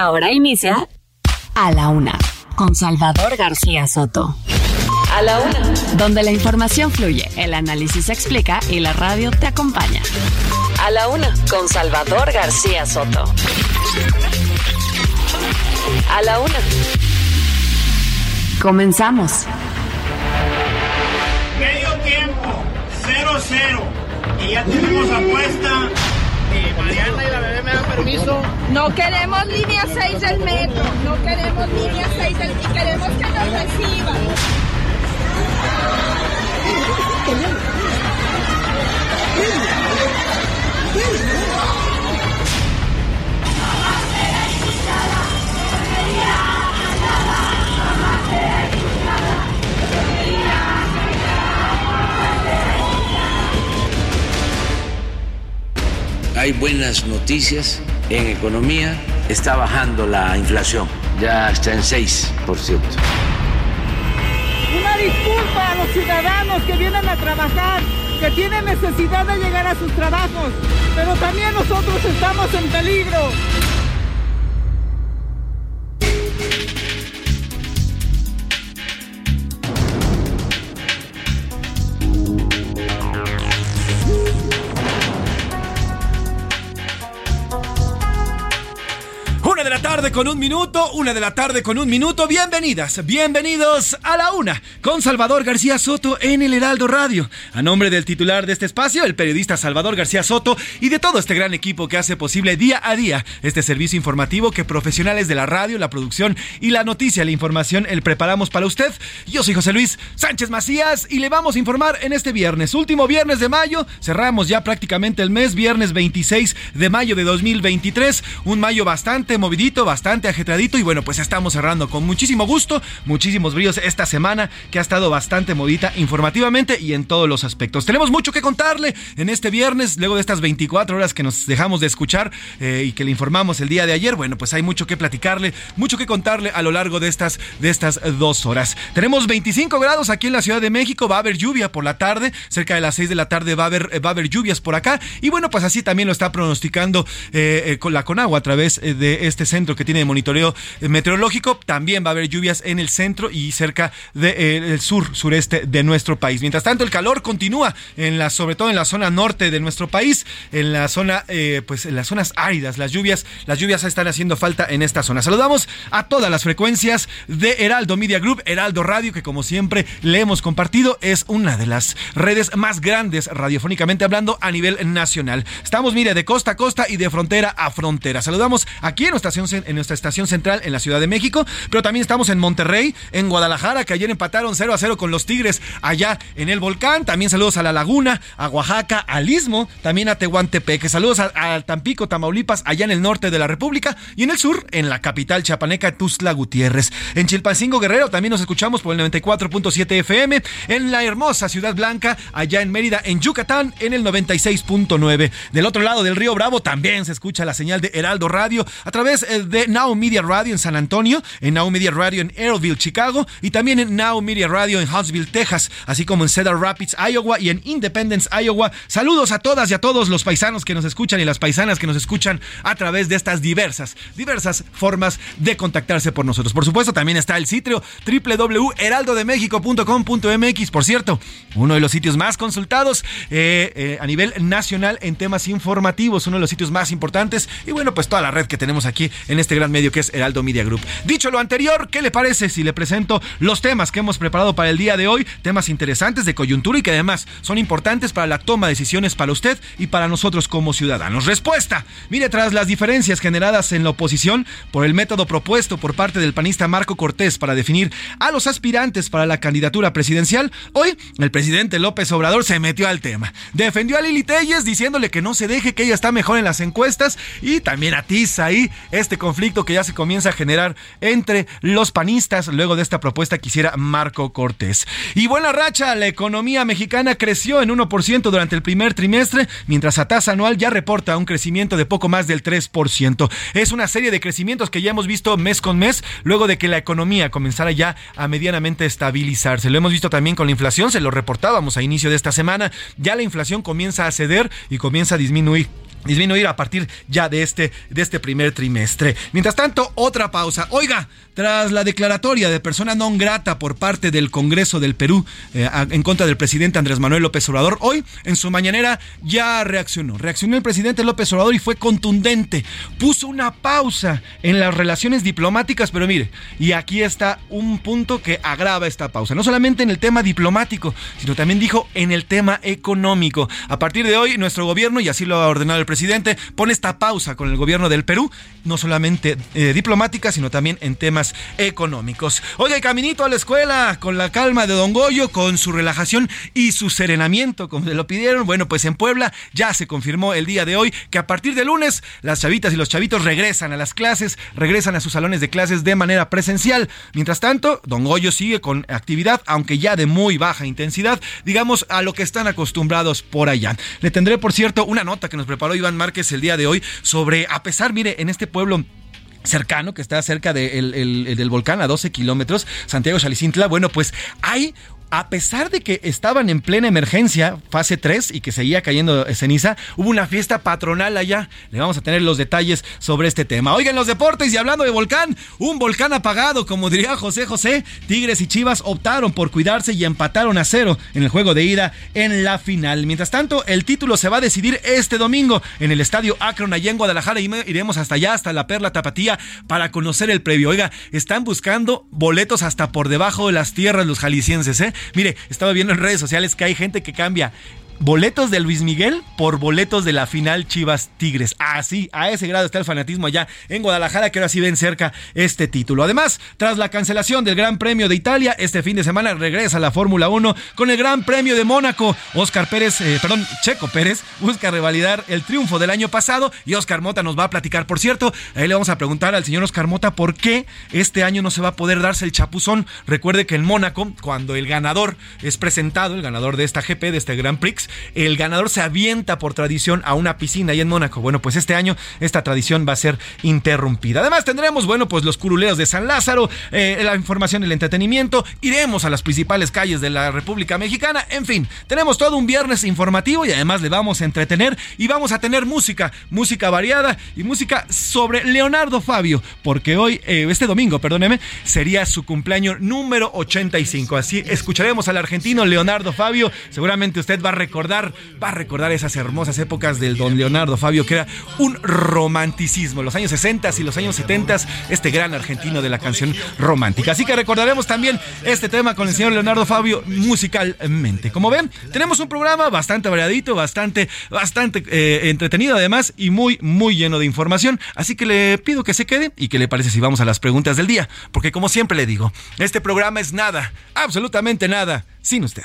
Ahora inicia A la Una con Salvador García Soto. A la Una. Donde la información fluye, el análisis se explica y la radio te acompaña. A la Una con Salvador García Soto. A la Una. Comenzamos. Medio tiempo, 0-0. Y ya tenemos apuesta. Mariana y la bebé me dan permiso. No queremos línea 6 del metro, no queremos línea 6 del y queremos que nos reciban. Hay buenas noticias en economía, está bajando la inflación, ya está en 6%. Una disculpa a los ciudadanos que vienen a trabajar, que tienen necesidad de llegar a sus trabajos, pero también nosotros estamos en peligro. De la tarde con un minuto, una de la tarde con un minuto. Bienvenidas, bienvenidos a la una con Salvador García Soto en el Heraldo Radio. A nombre del titular de este espacio, el periodista Salvador García Soto y de todo este gran equipo que hace posible día a día este servicio informativo que profesionales de la radio, la producción y la noticia, la información, el preparamos para usted. Yo soy José Luis Sánchez Macías y le vamos a informar en este viernes, último viernes de mayo. Cerramos ya prácticamente el mes, viernes 26 de mayo de 2023. Un mayo bastante bastante ajetradito y bueno, pues estamos cerrando con muchísimo gusto, muchísimos brillos esta semana que ha estado bastante movida informativamente y en todos los aspectos. Tenemos mucho que contarle en este viernes, luego de estas 24 horas que nos dejamos de escuchar eh, y que le informamos el día de ayer. Bueno, pues hay mucho que platicarle, mucho que contarle a lo largo de estas, de estas dos horas. Tenemos 25 grados aquí en la Ciudad de México, va a haber lluvia por la tarde, cerca de las 6 de la tarde va a haber, va a haber lluvias por acá y bueno, pues así también lo está pronosticando eh, eh, con la Conagua a través de este centro que tiene de monitoreo eh, meteorológico. También va a haber lluvias en el centro y cerca del sur, sureste de nuestro país. Mientras tanto, el calor continúa en la, sobre todo en la zona norte de nuestro país, en la zona, eh, pues en las zonas áridas. Las lluvias, las lluvias están haciendo falta en esta zona. Saludamos a todas las frecuencias de Heraldo Media Group, Heraldo Radio, que como siempre le hemos compartido, es una de las redes más grandes radiofónicamente hablando a nivel nacional. Estamos, mire, de costa a costa y de frontera a frontera. Saludamos aquí en nuestra en nuestra estación central en la Ciudad de México, pero también estamos en Monterrey, en Guadalajara, que ayer empataron 0 a 0 con los Tigres allá en el volcán. También saludos a La Laguna, a Oaxaca, al Istmo, también a Tehuantepec. Saludos a, a Tampico, Tamaulipas, allá en el norte de la República y en el sur, en la capital chapaneca, Tuzla Gutiérrez. En Chilpancingo Guerrero también nos escuchamos por el 94.7 FM. En la hermosa Ciudad Blanca, allá en Mérida, en Yucatán, en el 96.9. Del otro lado del río Bravo también se escucha la señal de Heraldo Radio a través de Now Media Radio en San Antonio, en Now Media Radio en Aeroville, Chicago y también en Now Media Radio en Huntsville, Texas, así como en Cedar Rapids, Iowa y en Independence, Iowa. Saludos a todas y a todos los paisanos que nos escuchan y las paisanas que nos escuchan a través de estas diversas, diversas formas de contactarse por nosotros. Por supuesto, también está el sitio www.heraldodemexico.com.mx, por cierto, uno de los sitios más consultados eh, eh, a nivel nacional en temas informativos, uno de los sitios más importantes y bueno, pues toda la red que tenemos aquí en este gran medio que es Heraldo Media Group. Dicho lo anterior, ¿qué le parece si le presento los temas que hemos preparado para el día de hoy? Temas interesantes de coyuntura y que además son importantes para la toma de decisiones para usted y para nosotros como ciudadanos. Respuesta. Mire, tras las diferencias generadas en la oposición por el método propuesto por parte del panista Marco Cortés para definir a los aspirantes para la candidatura presidencial, hoy el presidente López Obrador se metió al tema. Defendió a Lili Telles diciéndole que no se deje, que ella está mejor en las encuestas y también atiza ahí este conflicto que ya se comienza a generar entre los panistas luego de esta propuesta que hiciera Marco Cortés. Y buena racha, la economía mexicana creció en 1% durante el primer trimestre, mientras a tasa anual ya reporta un crecimiento de poco más del 3%. Es una serie de crecimientos que ya hemos visto mes con mes, luego de que la economía comenzara ya a medianamente estabilizarse. Lo hemos visto también con la inflación, se lo reportábamos a inicio de esta semana, ya la inflación comienza a ceder y comienza a disminuir disminuir a partir ya de este, de este primer trimestre. Mientras tanto, otra pausa. Oiga, tras la declaratoria de persona non grata por parte del Congreso del Perú eh, en contra del presidente Andrés Manuel López Obrador, hoy en su mañanera ya reaccionó. Reaccionó el presidente López Obrador y fue contundente. Puso una pausa en las relaciones diplomáticas, pero mire, y aquí está un punto que agrava esta pausa. No solamente en el tema diplomático, sino también dijo en el tema económico. A partir de hoy, nuestro gobierno, y así lo ha ordenado el presidente, pone esta pausa con el gobierno del Perú, no solamente eh, diplomática, sino también en temas económicos. Oye, caminito a la escuela, con la calma de Don Goyo, con su relajación y su serenamiento, como se lo pidieron. Bueno, pues en Puebla ya se confirmó el día de hoy que a partir de lunes las chavitas y los chavitos regresan a las clases, regresan a sus salones de clases de manera presencial. Mientras tanto, Don Goyo sigue con actividad, aunque ya de muy baja intensidad, digamos a lo que están acostumbrados por allá. Le tendré, por cierto, una nota que nos preparó Iván Márquez el día de hoy sobre, a pesar, mire, en este pueblo cercano, que está cerca del volcán a 12 kilómetros, Santiago Chalicintla, bueno, pues hay a pesar de que estaban en plena emergencia, fase 3, y que seguía cayendo ceniza, hubo una fiesta patronal allá. Le vamos a tener los detalles sobre este tema. Oigan, los deportes y hablando de volcán, un volcán apagado, como diría José José, Tigres y Chivas optaron por cuidarse y empataron a cero en el juego de ida en la final. Mientras tanto, el título se va a decidir este domingo en el estadio Akron allá en Guadalajara y iremos hasta allá, hasta la Perla Tapatía, para conocer el previo. Oiga, están buscando boletos hasta por debajo de las tierras los jaliscienses, ¿eh? Mire, estaba viendo en redes sociales que hay gente que cambia boletos de Luis Miguel por boletos de la final Chivas Tigres. Así, a ese grado está el fanatismo allá en Guadalajara, que ahora sí ven cerca este título. Además, tras la cancelación del Gran Premio de Italia, este fin de semana regresa la Fórmula 1 con el Gran Premio de Mónaco. Oscar Pérez, eh, perdón, Checo Pérez busca revalidar el triunfo del año pasado y Oscar Mota nos va a platicar. Por cierto, ahí le vamos a preguntar al señor Oscar Mota por qué este año no se va a poder darse el chapuzón. Recuerde que en Mónaco, cuando el ganador es presentado, el ganador de esta GP, de este Grand Prix, el ganador se avienta por tradición a una piscina ahí en Mónaco. Bueno, pues este año esta tradición va a ser interrumpida. Además tendremos, bueno, pues los curuleos de San Lázaro, eh, la información el entretenimiento, iremos a las principales calles de la República Mexicana, en fin, tenemos todo un viernes informativo y además le vamos a entretener y vamos a tener música, música variada y música sobre Leonardo Fabio, porque hoy, eh, este domingo, perdóneme, sería su cumpleaños número 85. Así escucharemos al argentino Leonardo Fabio, seguramente usted va a recordar va a recordar esas hermosas épocas del don Leonardo Fabio, que era un romanticismo, los años 60 y los años 70, este gran argentino de la canción romántica. Así que recordaremos también este tema con el señor Leonardo Fabio musicalmente. Como ven, tenemos un programa bastante variadito, bastante, bastante eh, entretenido además y muy, muy lleno de información. Así que le pido que se quede y que le parece si vamos a las preguntas del día. Porque como siempre le digo, este programa es nada, absolutamente nada, sin usted.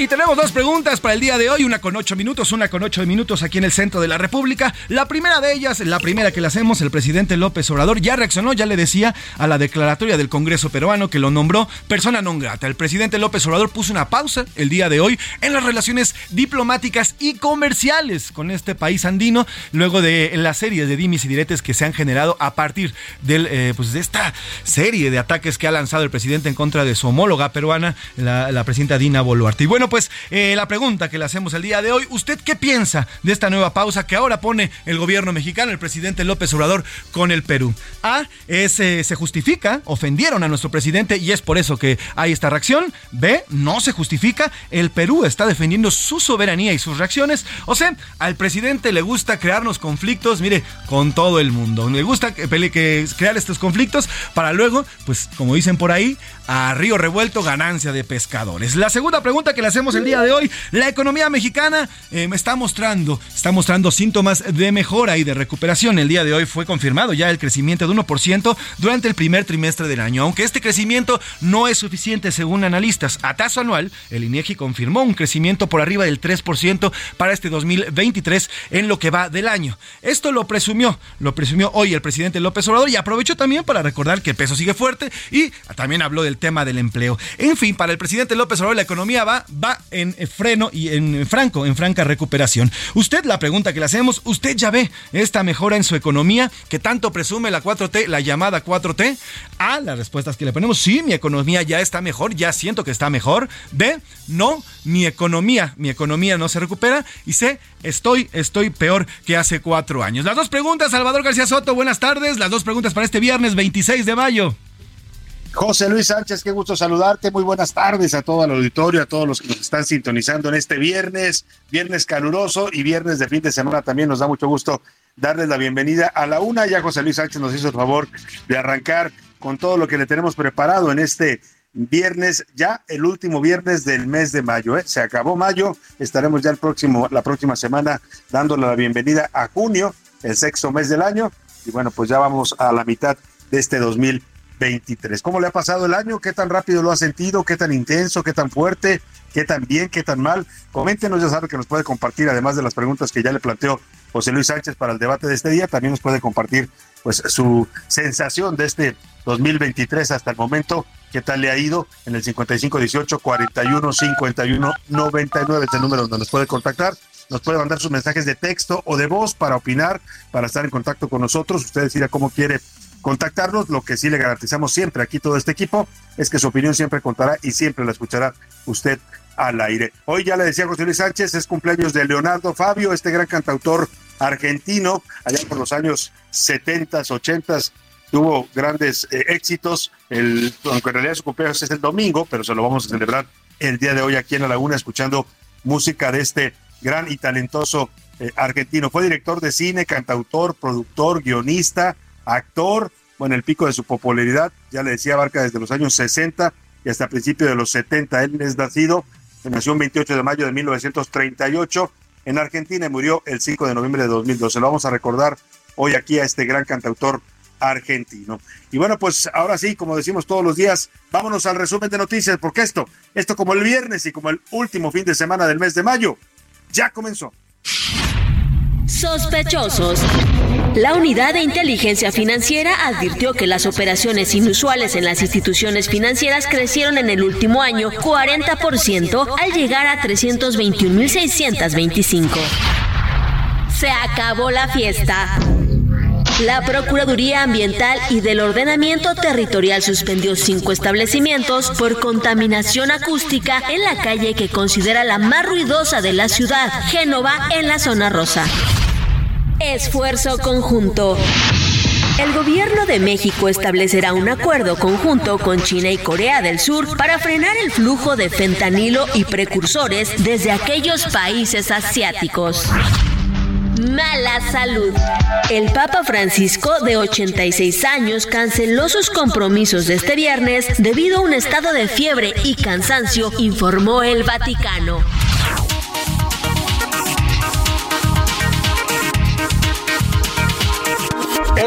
Y tenemos dos preguntas para el día de hoy, una con ocho minutos, una con ocho minutos aquí en el centro de la República. La primera de ellas, la primera que le hacemos, el presidente López Obrador ya reaccionó, ya le decía a la declaratoria del Congreso peruano que lo nombró persona non grata. El presidente López Obrador puso una pausa el día de hoy en las relaciones diplomáticas y comerciales con este país andino, luego de las series de dimis y diretes que se han generado a partir del, eh, pues de esta serie de ataques que ha lanzado el presidente en contra de su homóloga peruana, la, la presidenta Dina Boluarte. Y bueno, pues eh, la pregunta que le hacemos el día de hoy, ¿usted qué piensa de esta nueva pausa que ahora pone el gobierno mexicano, el presidente López Obrador, con el Perú? A, es, eh, se justifica, ofendieron a nuestro presidente y es por eso que hay esta reacción. B, no se justifica, el Perú está defendiendo su soberanía y sus reacciones. O sea, al presidente le gusta crearnos conflictos, mire, con todo el mundo. Le gusta que, que crear estos conflictos para luego, pues como dicen por ahí, a río revuelto ganancia de pescadores. La segunda pregunta que le hacemos el día de hoy, la economía mexicana me em, está mostrando, está mostrando síntomas de mejora y de recuperación. El día de hoy fue confirmado ya el crecimiento de 1% durante el primer trimestre del año, aunque este crecimiento no es suficiente según analistas. A tasa anual, el INEGI confirmó un crecimiento por arriba del 3% para este 2023 en lo que va del año. Esto lo presumió, lo presumió hoy el presidente López Obrador y aprovechó también para recordar que el peso sigue fuerte y también habló del tema del empleo. En fin, para el presidente López Obrador la economía va, va en freno y en franco, en franca recuperación. Usted, la pregunta que le hacemos, ¿usted ya ve esta mejora en su economía que tanto presume la 4T, la llamada 4T? A, las respuestas que le ponemos, sí, mi economía ya está mejor, ya siento que está mejor. B, no, mi economía, mi economía no se recupera. Y C, estoy, estoy peor que hace cuatro años. Las dos preguntas, Salvador García Soto, buenas tardes. Las dos preguntas para este viernes 26 de mayo. José Luis Sánchez, qué gusto saludarte. Muy buenas tardes a todo el auditorio, a todos los que nos están sintonizando en este viernes, viernes caluroso y viernes de fin de semana. También nos da mucho gusto darles la bienvenida a la una. Ya José Luis Sánchez nos hizo el favor de arrancar con todo lo que le tenemos preparado en este viernes, ya el último viernes del mes de mayo. ¿eh? Se acabó mayo, estaremos ya el próximo, la próxima semana dándole la bienvenida a junio, el sexto mes del año. Y bueno, pues ya vamos a la mitad de este 2020 23. ¿Cómo le ha pasado el año? ¿Qué tan rápido lo ha sentido? ¿Qué tan intenso? ¿Qué tan fuerte? ¿Qué tan bien? ¿Qué tan mal? Coméntenos, ya sabe que nos puede compartir, además de las preguntas que ya le planteó José Luis Sánchez para el debate de este día, también nos puede compartir pues su sensación de este 2023 hasta el momento, qué tal le ha ido en el 5518 41 51 99 es el número donde nos puede contactar. Nos puede mandar sus mensajes de texto o de voz para opinar, para estar en contacto con nosotros. Usted decida cómo quiere contactarnos. Lo que sí le garantizamos siempre aquí todo este equipo es que su opinión siempre contará y siempre la escuchará usted al aire. Hoy ya le decía José Luis Sánchez, es cumpleaños de Leonardo Fabio, este gran cantautor argentino, allá por los años 70, 80 tuvo grandes eh, éxitos, el, aunque en realidad su cumpleaños es el domingo, pero se lo vamos a celebrar el día de hoy aquí en La Laguna, escuchando música de este gran y talentoso eh, argentino. Fue director de cine, cantautor, productor, guionista, actor, bueno, el pico de su popularidad, ya le decía, abarca desde los años 60 y hasta principios de los 70. Él es nacido, nació el 28 de mayo de 1938 en Argentina y murió el 5 de noviembre de 2012. Lo vamos a recordar hoy aquí a este gran cantautor argentino. Y bueno, pues ahora sí, como decimos todos los días, vámonos al resumen de noticias, porque esto, esto como el viernes y como el último fin de semana del mes de mayo, ya comenzó. Sospechosos. La unidad de inteligencia financiera advirtió que las operaciones inusuales en las instituciones financieras crecieron en el último año 40% al llegar a 321.625. Se acabó la fiesta. La Procuraduría Ambiental y del Ordenamiento Territorial suspendió cinco establecimientos por contaminación acústica en la calle que considera la más ruidosa de la ciudad, Génova, en la zona rosa. Esfuerzo conjunto. El gobierno de México establecerá un acuerdo conjunto con China y Corea del Sur para frenar el flujo de fentanilo y precursores desde aquellos países asiáticos. Mala salud. El Papa Francisco, de 86 años, canceló sus compromisos de este viernes debido a un estado de fiebre y cansancio, informó el Vaticano.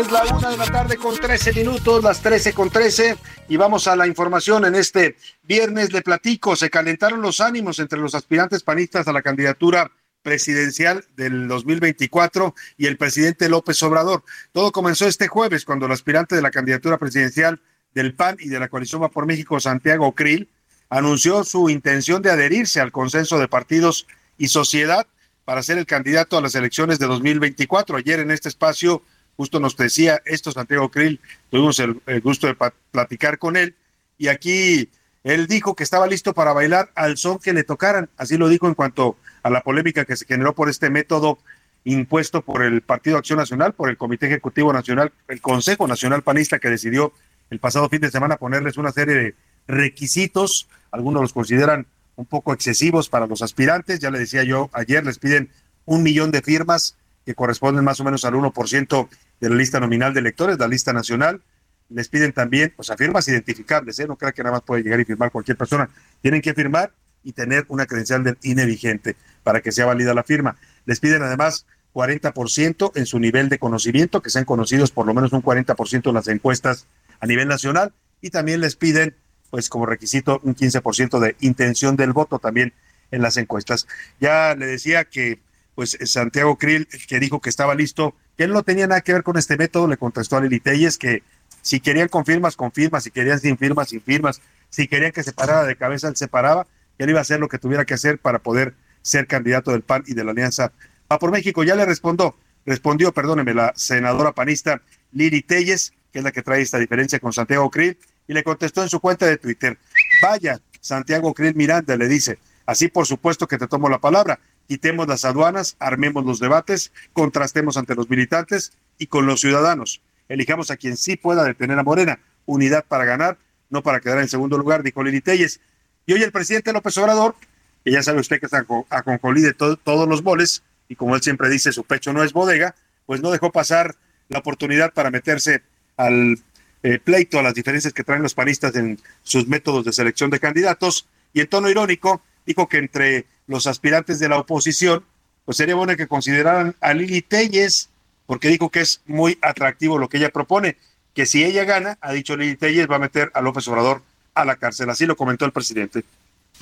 Es la una de la tarde con 13 minutos, las 13 con 13, y vamos a la información en este viernes. Le platico, se calentaron los ánimos entre los aspirantes panistas a la candidatura presidencial del 2024 y el presidente López Obrador. Todo comenzó este jueves cuando el aspirante de la candidatura presidencial del PAN y de la coalición Va por México, Santiago Krill, anunció su intención de adherirse al consenso de partidos y sociedad para ser el candidato a las elecciones de 2024. Ayer en este espacio justo nos decía esto Santiago Krill, tuvimos el, gusto de platicar con él y aquí Él dijo que estaba listo para bailar al son que le tocaran. Así lo dijo en cuanto a la polémica que se generó por este método impuesto por el Partido Acción Nacional, por el Comité Ejecutivo Nacional, el Consejo Nacional Panista que decidió el pasado fin de semana ponerles una serie de requisitos. Algunos los consideran un poco excesivos para los aspirantes. Ya le decía yo, ayer les piden un millón de firmas que corresponden más o menos al 1% de la lista nominal de electores, la lista nacional. Les piden también, o sea, firmas identificables, ¿eh? no creo que nada más puede llegar y firmar cualquier persona. Tienen que firmar y tener una credencial del INE vigente para que sea válida la firma. Les piden además 40% en su nivel de conocimiento, que sean conocidos por lo menos un 40% en las encuestas a nivel nacional, y también les piden, pues como requisito, un 15% de intención del voto también en las encuestas. Ya le decía que, pues Santiago Krill, que dijo que estaba listo, que él no tenía nada que ver con este método, le contestó a Lili Telles que si querían con firmas, con si querían sin firmas, sin firmas, si querían que se parara de cabeza, él se paraba, que él iba a hacer lo que tuviera que hacer para poder ser candidato del PAN y de la Alianza Va por México. Ya le respondió, respondió, perdóneme, la senadora panista Lili Telles, que es la que trae esta diferencia con Santiago Krill, y le contestó en su cuenta de Twitter, vaya, Santiago Krill Miranda le dice, así por supuesto que te tomo la palabra, quitemos las aduanas, armemos los debates, contrastemos ante los militantes y con los ciudadanos. Elijamos a quien sí pueda detener a Morena. Unidad para ganar, no para quedar en segundo lugar, dijo Lili Telles. Y hoy el presidente López Obrador, que ya sabe usted que está a concolí de todos los boles, y como él siempre dice, su pecho no es bodega, pues no dejó pasar la oportunidad para meterse al eh, pleito, a las diferencias que traen los panistas en sus métodos de selección de candidatos, y en tono irónico dijo que entre los aspirantes de la oposición, pues sería bueno que consideraran a Lili Telles, porque dijo que es muy atractivo lo que ella propone, que si ella gana, ha dicho Lili Telles, va a meter a López Obrador a la cárcel. Así lo comentó el presidente.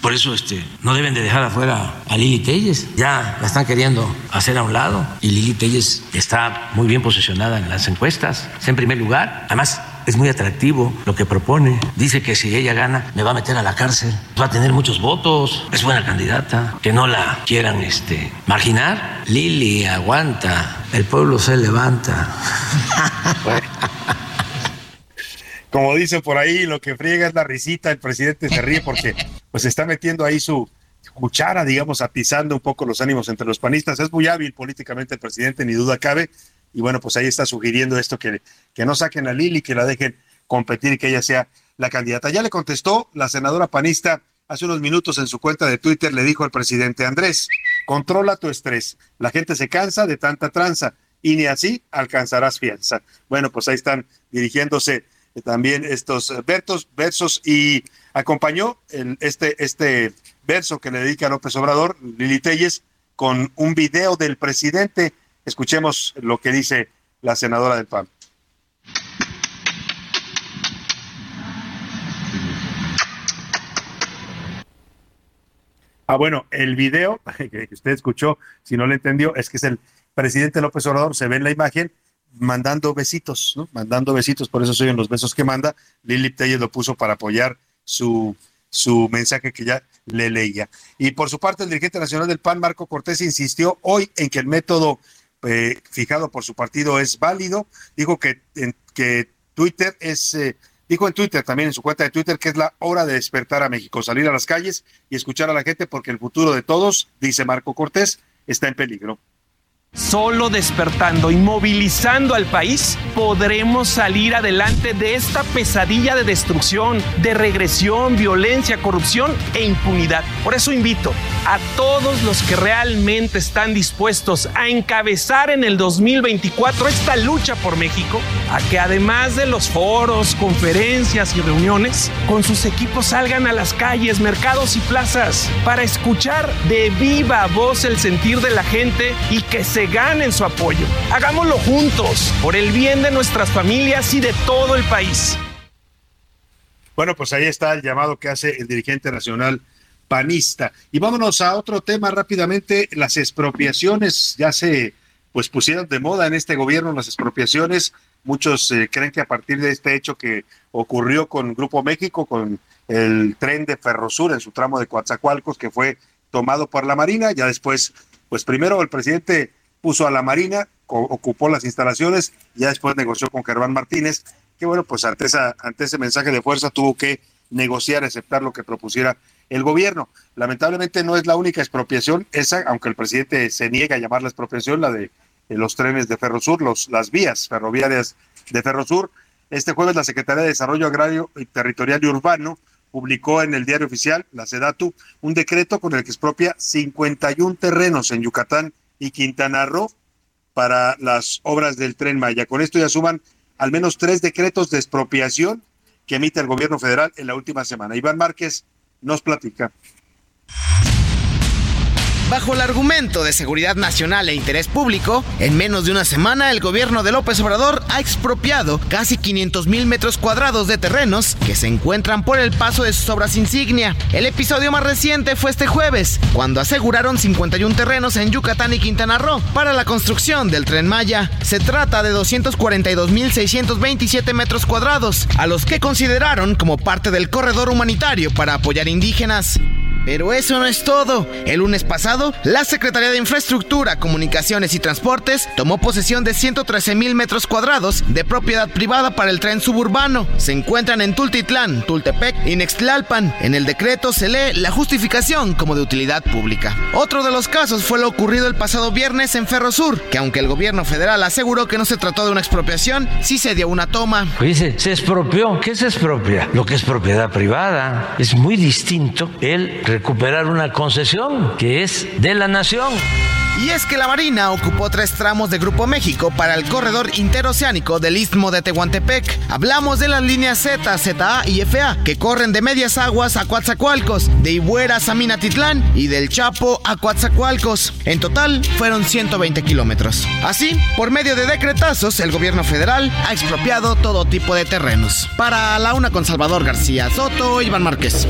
Por eso este, no deben de dejar afuera a Lili Telles. Ya la están queriendo hacer a un lado. Y Lili Telles está muy bien posicionada en las encuestas. Está en primer lugar. Además, es muy atractivo lo que propone. Dice que si ella gana, me va a meter a la cárcel. Va a tener muchos votos. Es buena candidata. Que no la quieran este, marginar. Lili aguanta. El pueblo se levanta. como dicen por ahí, lo que friega es la risita, el presidente se ríe porque pues está metiendo ahí su cuchara, digamos, atizando un poco los ánimos entre los panistas. Es muy hábil políticamente el presidente, ni duda cabe. Y bueno, pues ahí está sugiriendo esto, que, que no saquen a Lili, que la dejen competir y que ella sea la candidata. Ya le contestó la senadora panista hace unos minutos en su cuenta de Twitter, le dijo al presidente Andrés, controla tu estrés. La gente se cansa de tanta tranza y ni así alcanzarás fianza. Bueno, pues ahí están dirigiéndose también estos eh, versos, versos y acompañó el, este, este verso que le dedica López Obrador, Lili Telles, con un video del presidente. Escuchemos lo que dice la senadora del PAN. Ah, bueno, el video que usted escuchó, si no lo entendió, es que es el presidente López Obrador, se ve en la imagen mandando besitos, ¿no? Mandando besitos, por eso soy los besos que manda. Lili Telles lo puso para apoyar su, su mensaje que ya le leía. Y por su parte, el dirigente nacional del PAN, Marco Cortés, insistió hoy en que el método eh, fijado por su partido es válido. Dijo que, en, que Twitter es, eh, dijo en Twitter, también en su cuenta de Twitter, que es la hora de despertar a México, salir a las calles y escuchar a la gente porque el futuro de todos, dice Marco Cortés, está en peligro. Solo despertando y movilizando al país podremos salir adelante de esta pesadilla de destrucción, de regresión, violencia, corrupción e impunidad. Por eso invito a todos los que realmente están dispuestos a encabezar en el 2024 esta lucha por México, a que además de los foros, conferencias y reuniones, con sus equipos salgan a las calles, mercados y plazas para escuchar de viva voz el sentir de la gente y que se ganen su apoyo. Hagámoslo juntos, por el bien de nuestras familias y de todo el país. Bueno, pues ahí está el llamado que hace el dirigente nacional panista. Y vámonos a otro tema rápidamente, las expropiaciones ya se pues pusieron de moda en este gobierno las expropiaciones. Muchos eh, creen que a partir de este hecho que ocurrió con Grupo México, con el tren de Ferrosur en su tramo de Coatzacoalcos, que fue tomado por la Marina, ya después, pues primero el presidente puso a la Marina, ocupó las instalaciones, ya después negoció con Germán Martínez, que bueno, pues ante, esa, ante ese mensaje de fuerza tuvo que negociar, aceptar lo que propusiera el gobierno. Lamentablemente no es la única expropiación, esa, aunque el presidente se niega a llamarla expropiación, la de, los trenes de Ferrosur, los, las vías ferroviarias de Ferrosur. Este jueves la Secretaría de Desarrollo Agrario y Territorial y Urbano publicó en el diario oficial, la SEDATU, un decreto con el que expropia 51 terrenos en Yucatán y Quintana Roo para las obras del tren Maya. Con esto ya suman al menos tres decretos de expropiación que emite el gobierno federal en la última semana. Iván Márquez nos platica. Bajo el argumento de seguridad nacional e interés público, en menos de una semana el gobierno de López Obrador ha expropiado casi 500 mil metros cuadrados de terrenos que se encuentran por el paso de sus obras insignia. El episodio más reciente fue este jueves, cuando aseguraron 51 terrenos en Yucatán y Quintana Roo para la construcción del tren Maya. Se trata de 242.627 metros cuadrados, a los que consideraron como parte del corredor humanitario para apoyar indígenas. Pero eso no es todo. El lunes pasado, la Secretaría de Infraestructura, Comunicaciones y Transportes tomó posesión de 113 mil metros cuadrados de propiedad privada para el tren suburbano. Se encuentran en Tultitlán, Tultepec y Nextlalpan. En el decreto se lee la justificación como de utilidad pública. Otro de los casos fue lo ocurrido el pasado viernes en Ferrosur, que aunque el gobierno federal aseguró que no se trató de una expropiación, sí se dio una toma. Dice, se expropió. ¿Qué se expropia? Lo que es propiedad privada. Es muy distinto el recuperar una concesión que es de la nación. Y es que la Marina ocupó tres tramos de Grupo México para el corredor interoceánico del Istmo de Tehuantepec. Hablamos de las líneas Z, ZA y FA, que corren de Medias Aguas a Coatzacoalcos, de Ibueras a Minatitlán y del Chapo a Coatzacoalcos. En total fueron 120 kilómetros. Así, por medio de decretazos, el gobierno federal ha expropiado todo tipo de terrenos. Para la una con Salvador García Soto, Iván Márquez.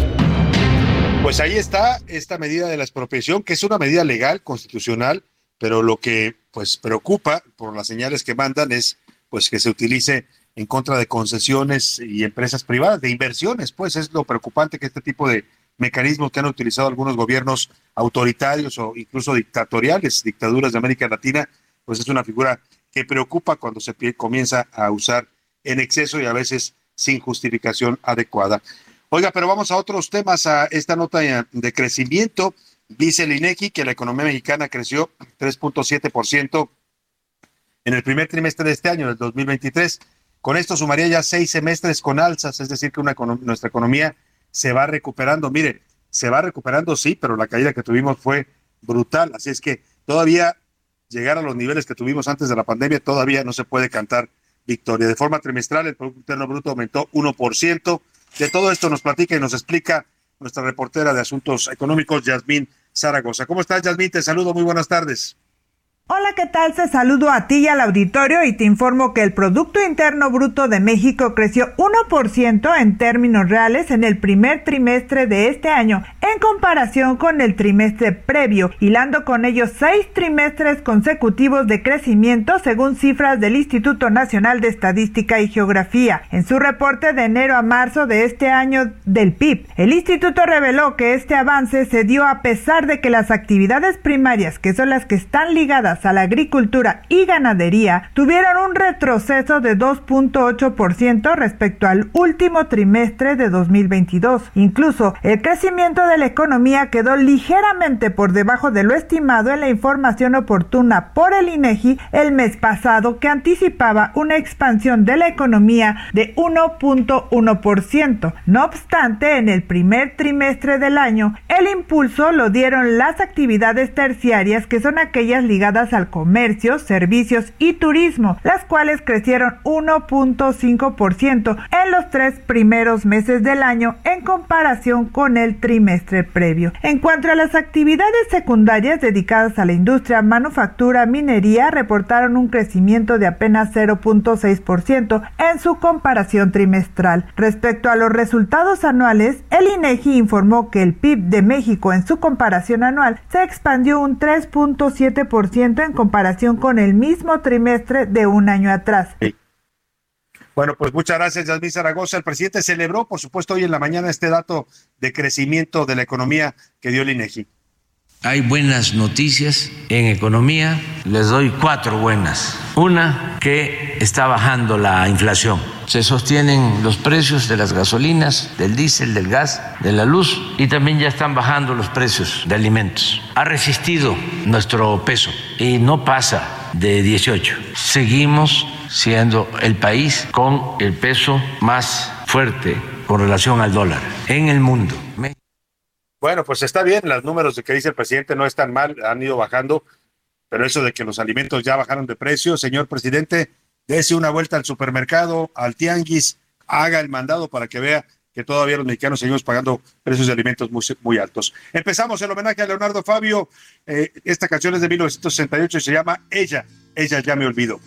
Pues ahí está esta medida de la expropiación, que es una medida legal, constitucional, pero lo que pues preocupa por las señales que mandan es pues que se utilice en contra de concesiones y empresas privadas, de inversiones, pues es lo preocupante que este tipo de mecanismos que han utilizado algunos gobiernos autoritarios o incluso dictatoriales, dictaduras de América Latina, pues es una figura que preocupa cuando se comienza a usar en exceso y a veces sin justificación adecuada. Oiga, pero vamos a otros temas, a esta nota de crecimiento. Dice el INEGI que la economía mexicana creció 3.7% en el primer trimestre de este año, del 2023. Con esto sumaría ya seis semestres con alzas, es decir, que nuestra economía se va recuperando. Mire, se va recuperando, sí, pero la caída que tuvimos fue brutal. Así es que todavía llegar a los niveles que tuvimos antes de la pandemia, todavía no se puede cantar victoria. De forma trimestral, el Producto Interno Bruto aumentó 1%. De todo esto nos platica y nos explica nuestra reportera de Asuntos Económicos, Yasmín Zaragoza. ¿Cómo estás, Yasmín? Te saludo, muy buenas tardes. Hola, ¿qué tal? Se saludo a ti y al auditorio y te informo que el Producto Interno Bruto de México creció 1% en términos reales en el primer trimestre de este año en comparación con el trimestre previo, hilando con ellos seis trimestres consecutivos de crecimiento según cifras del Instituto Nacional de Estadística y Geografía. En su reporte de enero a marzo de este año del PIB, el instituto reveló que este avance se dio a pesar de que las actividades primarias, que son las que están ligadas a la agricultura y ganadería tuvieron un retroceso de 2.8% respecto al último trimestre de 2022. Incluso el crecimiento de la economía quedó ligeramente por debajo de lo estimado en la información oportuna por el INEGI el mes pasado que anticipaba una expansión de la economía de 1.1%. No obstante, en el primer trimestre del año, el impulso lo dieron las actividades terciarias que son aquellas ligadas al comercio, servicios y turismo, las cuales crecieron 1.5% en los tres primeros meses del año en comparación con el trimestre previo. En cuanto a las actividades secundarias dedicadas a la industria, manufactura, minería, reportaron un crecimiento de apenas 0.6% en su comparación trimestral. Respecto a los resultados anuales, el INEGI informó que el PIB de México en su comparación anual se expandió un 3.7% en comparación con el mismo trimestre de un año atrás. Bueno, pues muchas gracias, Yasmín Zaragoza. El presidente celebró, por supuesto, hoy en la mañana este dato de crecimiento de la economía que dio el INEGI. Hay buenas noticias en economía. Les doy cuatro buenas. Una, que está bajando la inflación. Se sostienen los precios de las gasolinas, del diésel, del gas, de la luz y también ya están bajando los precios de alimentos. Ha resistido nuestro peso y no pasa de 18. Seguimos siendo el país con el peso más fuerte con relación al dólar en el mundo. Bueno, pues está bien, los números de que dice el presidente no están mal, han ido bajando, pero eso de que los alimentos ya bajaron de precio, señor presidente, dése una vuelta al supermercado, al tianguis, haga el mandado para que vea que todavía los mexicanos seguimos pagando precios de alimentos muy, muy altos. Empezamos el homenaje a Leonardo Fabio. Eh, esta canción es de 1968 y se llama Ella, Ella ya me olvidó.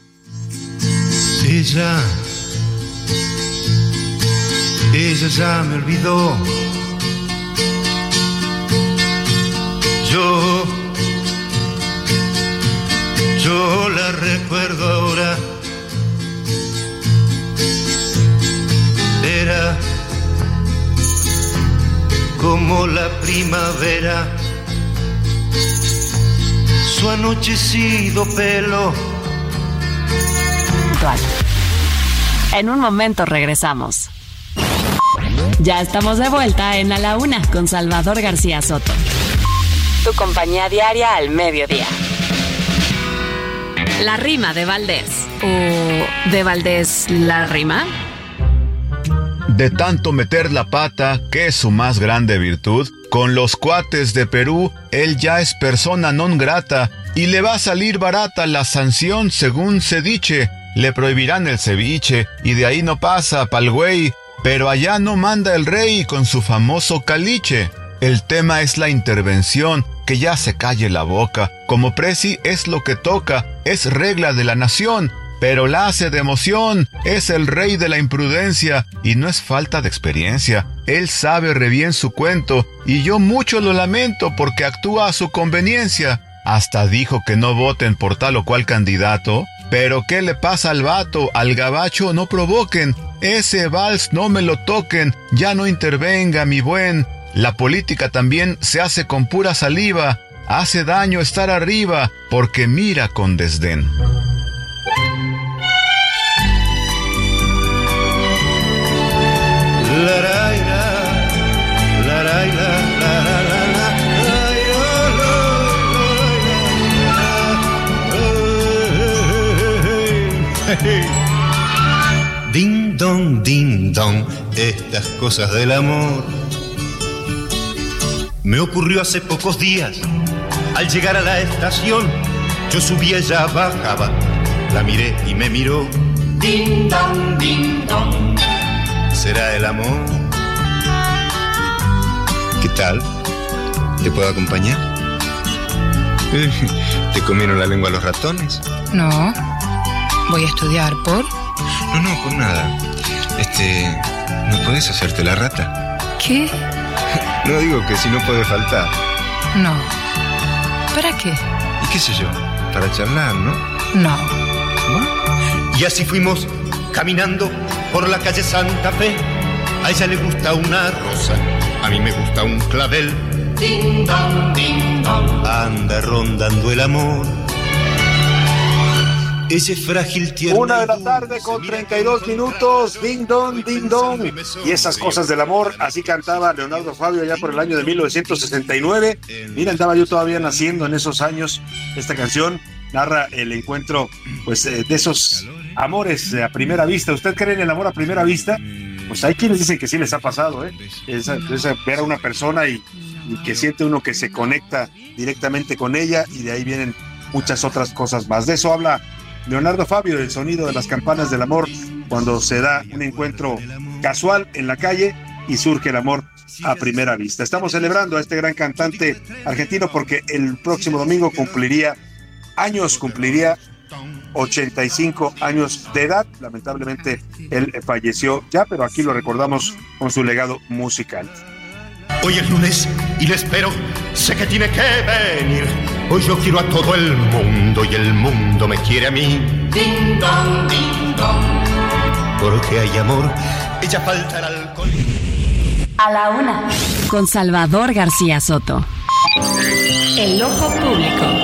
Ella, ella ya me olvidó Yo, yo la recuerdo ahora. Era como la primavera, su anochecido pelo. En un momento regresamos. Ya estamos de vuelta en A la Una con Salvador García Soto tu compañía diaria al mediodía. La rima de Valdés. ¿O de Valdés la rima? De tanto meter la pata, que es su más grande virtud, con los cuates de Perú, él ya es persona non grata y le va a salir barata la sanción según se dice. Le prohibirán el ceviche y de ahí no pasa pa'l güey, pero allá no manda el rey con su famoso caliche. El tema es la intervención, que ya se calle la boca. Como presi es lo que toca, es regla de la nación, pero la hace de emoción, es el rey de la imprudencia y no es falta de experiencia. Él sabe re bien su cuento y yo mucho lo lamento porque actúa a su conveniencia. Hasta dijo que no voten por tal o cual candidato. Pero ¿qué le pasa al vato? Al gabacho no provoquen. Ese vals no me lo toquen. Ya no intervenga, mi buen. La política también se hace con pura saliva, hace daño estar arriba porque mira con desdén. Ding dong, ding dong, estas cosas del amor me ocurrió hace pocos días. Al llegar a la estación, yo subía, ella bajaba. La miré y me miró. Ding dong, ding dong. ¿Será el amor? ¿Qué tal? ¿Te puedo acompañar? ¿Te comieron la lengua los ratones? No. Voy a estudiar por. No, no, por nada. Este. ¿No puedes hacerte la rata? ¿Qué? No digo que si no puede faltar. No. ¿Para qué? ¿Y qué sé yo? Para charlar, ¿no? No. Y así fuimos caminando por la calle Santa Fe. A ella le gusta una rosa, a mí me gusta un clavel. Ding dong, ding dong. Anda rondando el amor ese frágil tierno. Una de la tarde con 32 minutos, ding dong, ding dong. Y esas cosas del amor, así cantaba Leonardo Fabio ya por el año de 1969. Mira, andaba yo todavía naciendo en esos años. Esta canción narra el encuentro, pues, eh, de esos amores a primera vista. ¿Usted cree en el amor a primera vista? Pues hay quienes dicen que sí les ha pasado, ¿eh? Esa, ver a una persona y, y que siente uno que se conecta directamente con ella y de ahí vienen muchas otras cosas más. De eso habla Leonardo Fabio, el sonido de las campanas del amor, cuando se da un encuentro casual en la calle y surge el amor a primera vista. Estamos celebrando a este gran cantante argentino porque el próximo domingo cumpliría años, cumpliría 85 años de edad. Lamentablemente él falleció ya, pero aquí lo recordamos con su legado musical. Hoy es lunes y le espero, sé que tiene que venir. Hoy yo quiero a todo el mundo y el mundo me quiere a mí. Ding dong, ding dong. Porque hay amor, ella falta el alcohol. A la una, con Salvador García Soto. El ojo público.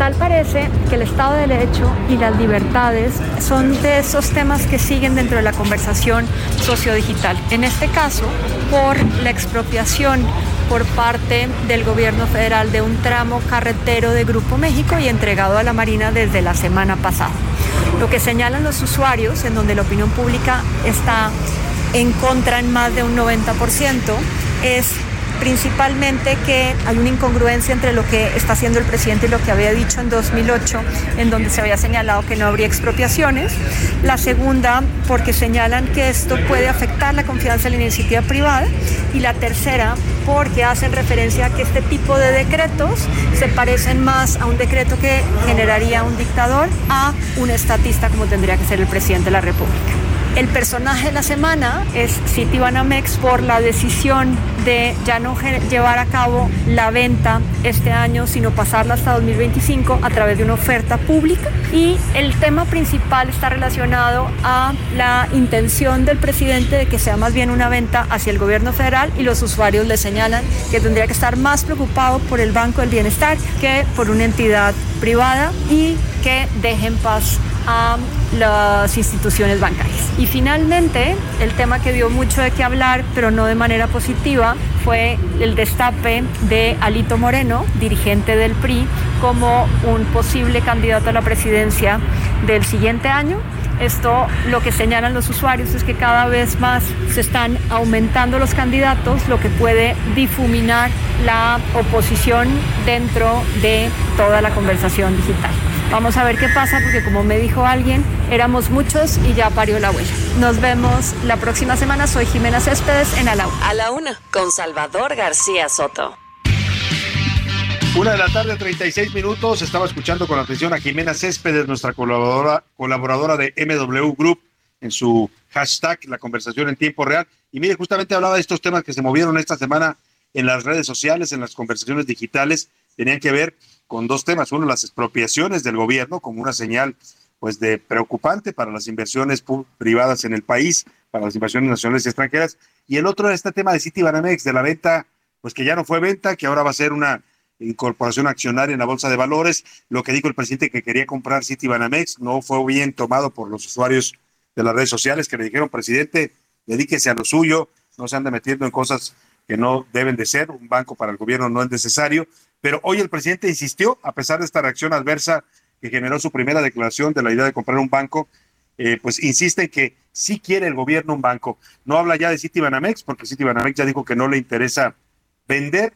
Tal parece que el Estado de Derecho y las libertades son de esos temas que siguen dentro de la conversación sociodigital. En este caso, por la expropiación por parte del gobierno federal de un tramo carretero de Grupo México y entregado a la Marina desde la semana pasada. Lo que señalan los usuarios, en donde la opinión pública está en contra en más de un 90%, es principalmente que hay una incongruencia entre lo que está haciendo el presidente y lo que había dicho en 2008, en donde se había señalado que no habría expropiaciones. La segunda, porque señalan que esto puede afectar la confianza en la iniciativa privada. Y la tercera, porque hacen referencia a que este tipo de decretos se parecen más a un decreto que generaría un dictador a un estatista como tendría que ser el presidente de la República. El personaje de la semana es Citibanamex por la decisión de ya no llevar a cabo la venta este año, sino pasarla hasta 2025 a través de una oferta pública. Y el tema principal está relacionado a la intención del presidente de que sea más bien una venta hacia el gobierno federal y los usuarios le señalan que tendría que estar más preocupado por el Banco del Bienestar que por una entidad privada y que deje en paz a las instituciones bancarias. Y finalmente, el tema que dio mucho de qué hablar, pero no de manera positiva, fue el destape de Alito Moreno, dirigente del PRI, como un posible candidato a la presidencia del siguiente año. Esto lo que señalan los usuarios es que cada vez más se están aumentando los candidatos, lo que puede difuminar la oposición dentro de toda la conversación digital. Vamos a ver qué pasa porque como me dijo alguien, éramos muchos y ya parió la huella. Nos vemos la próxima semana. Soy Jimena Céspedes en A la. A la Una con Salvador García Soto. Una de la tarde, 36 minutos. Estaba escuchando con atención a Jimena Céspedes, nuestra colaboradora, colaboradora de MW Group, en su hashtag, la conversación en tiempo real. Y mire, justamente hablaba de estos temas que se movieron esta semana en las redes sociales, en las conversaciones digitales. Tenían que ver con dos temas. Uno, las expropiaciones del gobierno como una señal pues de preocupante para las inversiones privadas en el país, para las inversiones nacionales y extranjeras. Y el otro, este tema de City Banamex, de la venta, pues que ya no fue venta, que ahora va a ser una incorporación accionaria en la bolsa de valores. Lo que dijo el presidente que quería comprar City Banamex no fue bien tomado por los usuarios de las redes sociales que le dijeron, presidente, dedíquese a lo suyo, no se ande metiendo en cosas que no deben de ser, un banco para el gobierno no es necesario. Pero hoy el presidente insistió, a pesar de esta reacción adversa que generó su primera declaración de la idea de comprar un banco, eh, pues insiste en que sí quiere el gobierno un banco. No habla ya de Citibanamex, porque Citibanamex ya dijo que no le interesa vender,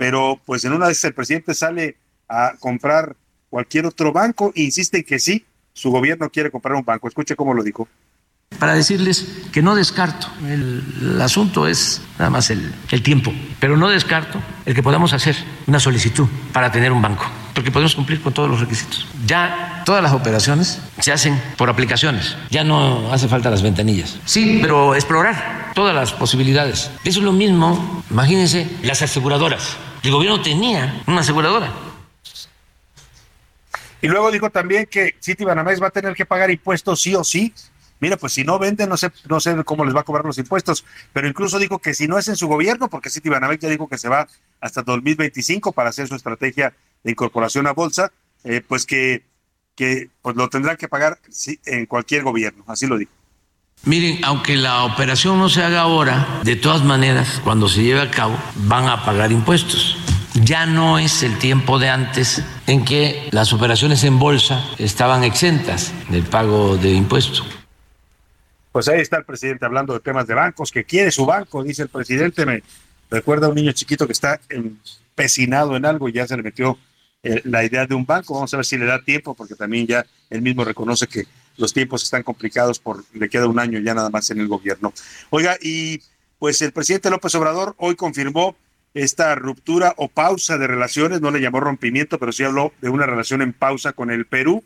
pero pues en una vez el presidente sale a comprar cualquier otro banco insiste en que sí, su gobierno quiere comprar un banco. Escuche cómo lo dijo para decirles que no descarto, el, asunto es nada más el, el, tiempo, pero no descarto el que podamos hacer una solicitud para tener un banco, porque podemos cumplir con todos los requisitos. Ya todas las operaciones se hacen por aplicaciones, ya no hace falta las ventanillas. Sí, pero explorar todas las posibilidades. Eso es lo mismo, imagínense, las aseguradoras. El gobierno tenía una aseguradora. Y luego dijo también que Citibanamex va a tener que pagar impuestos sí o sí mira, pues si no venden, no sé, no sé cómo les va a cobrar los impuestos, pero incluso dijo que si no es en su gobierno, porque Citibanamex ya dijo que se va hasta 2025 para hacer su estrategia de incorporación a bolsa, eh, pues que, que pues lo tendrán que pagar en cualquier gobierno, así lo dijo. Miren, aunque la operación no se haga ahora, de todas maneras, cuando se lleve a cabo, van a pagar impuestos. Ya no es el tiempo de antes en que las operaciones en bolsa estaban exentas del pago de impuestos. Pues ahí está el presidente hablando de temas de bancos, que quiere su banco, dice el presidente. Me recuerda a un niño chiquito que está empecinado en algo y ya se le metió eh, la idea de un banco. Vamos a ver si le da tiempo, porque también ya él mismo reconoce que los tiempos están complicados, por le queda un año ya nada más en el gobierno. Oiga, y pues el presidente López Obrador hoy confirmó esta ruptura o pausa de relaciones, no le llamó rompimiento, pero sí habló de una relación en pausa con el Perú,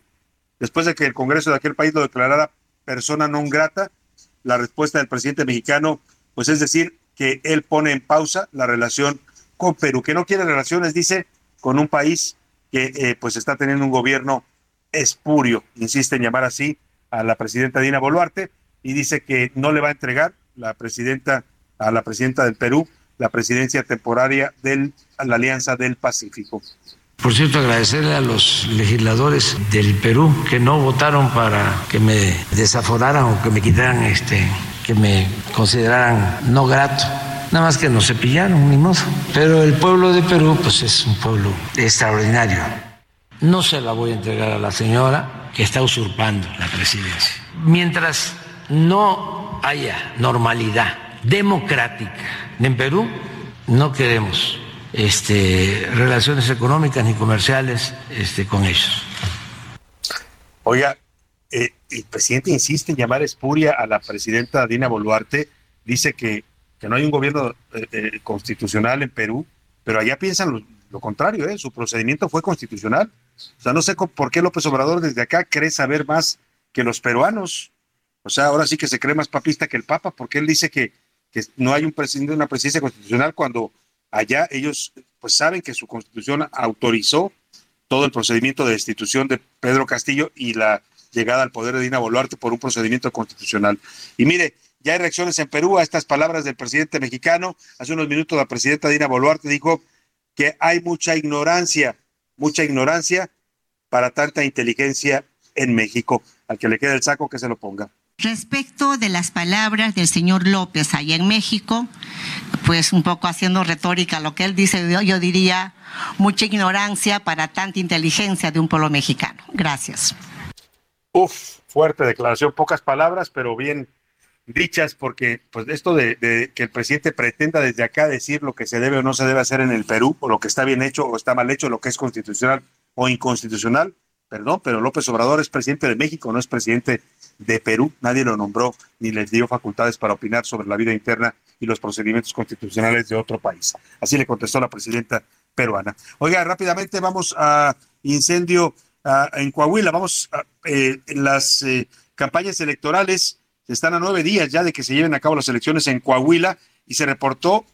después de que el Congreso de aquel país lo declarara persona non grata. La respuesta del presidente mexicano, pues es decir, que él pone en pausa la relación con Perú, que no quiere relaciones, dice, con un país que eh, pues está teniendo un gobierno espurio, insiste en llamar así a la presidenta Dina Boluarte, y dice que no le va a entregar la presidenta a la presidenta del Perú la presidencia temporaria de la Alianza del Pacífico. Por cierto, agradecerle a los legisladores del Perú que no votaron para que me desaforaran o que me quitaran, este, que me consideraran no grato. Nada más que nos cepillaron, ni modo. Pero el pueblo de Perú, pues es un pueblo extraordinario. No se la voy a entregar a la señora que está usurpando la presidencia. Mientras no haya normalidad democrática en Perú, no queremos este, relaciones económicas ni comerciales este, con ellos. Oiga, eh, el presidente insiste en llamar espuria a la presidenta Dina Boluarte, dice que, que no hay un gobierno eh, eh, constitucional en Perú, pero allá piensan lo, contrario, su procedimiento fue constitucional. O sea, no sé por qué López Obrador desde acá cree saber más que los peruanos. O sea, ahora sí que se cree más papista que el Papa, porque él dice que, que no hay un presidente, una presidencia constitucional cuando allá ellos pues saben que su constitución autorizó todo el procedimiento de destitución de Pedro Castillo y la llegada al poder de Dina Boluarte por un procedimiento constitucional. Y mire, ya hay reacciones en Perú a estas palabras del presidente mexicano. Hace unos minutos la presidenta Dina Boluarte dijo que hay mucha ignorancia, mucha ignorancia para tanta inteligencia en México. Al que le quede el saco, que se lo ponga. Respecto de las palabras del señor López allá en México, pues un poco haciendo retórica lo que él dice, yo diría mucha ignorancia para tanta inteligencia de un pueblo mexicano. Gracias. Uf, fuerte declaración, pocas palabras, pero bien dichas, porque pues esto de, que el presidente pretenda desde acá decir lo que se debe o no se debe hacer en el Perú, o lo que está bien hecho o está mal hecho, lo que es constitucional o inconstitucional, perdón, pero López Obrador es presidente de México, no es presidente de Perú. Nadie lo nombró ni les dio facultades para opinar sobre la vida interna y los procedimientos constitucionales de otro país. Así le contestó la presidenta peruana. Oiga, rápidamente vamos a incendio en Coahuila. Vamos a eh, las eh, campañas electorales. Están a nueve días ya de que se lleven a cabo las elecciones en Coahuila y se reportó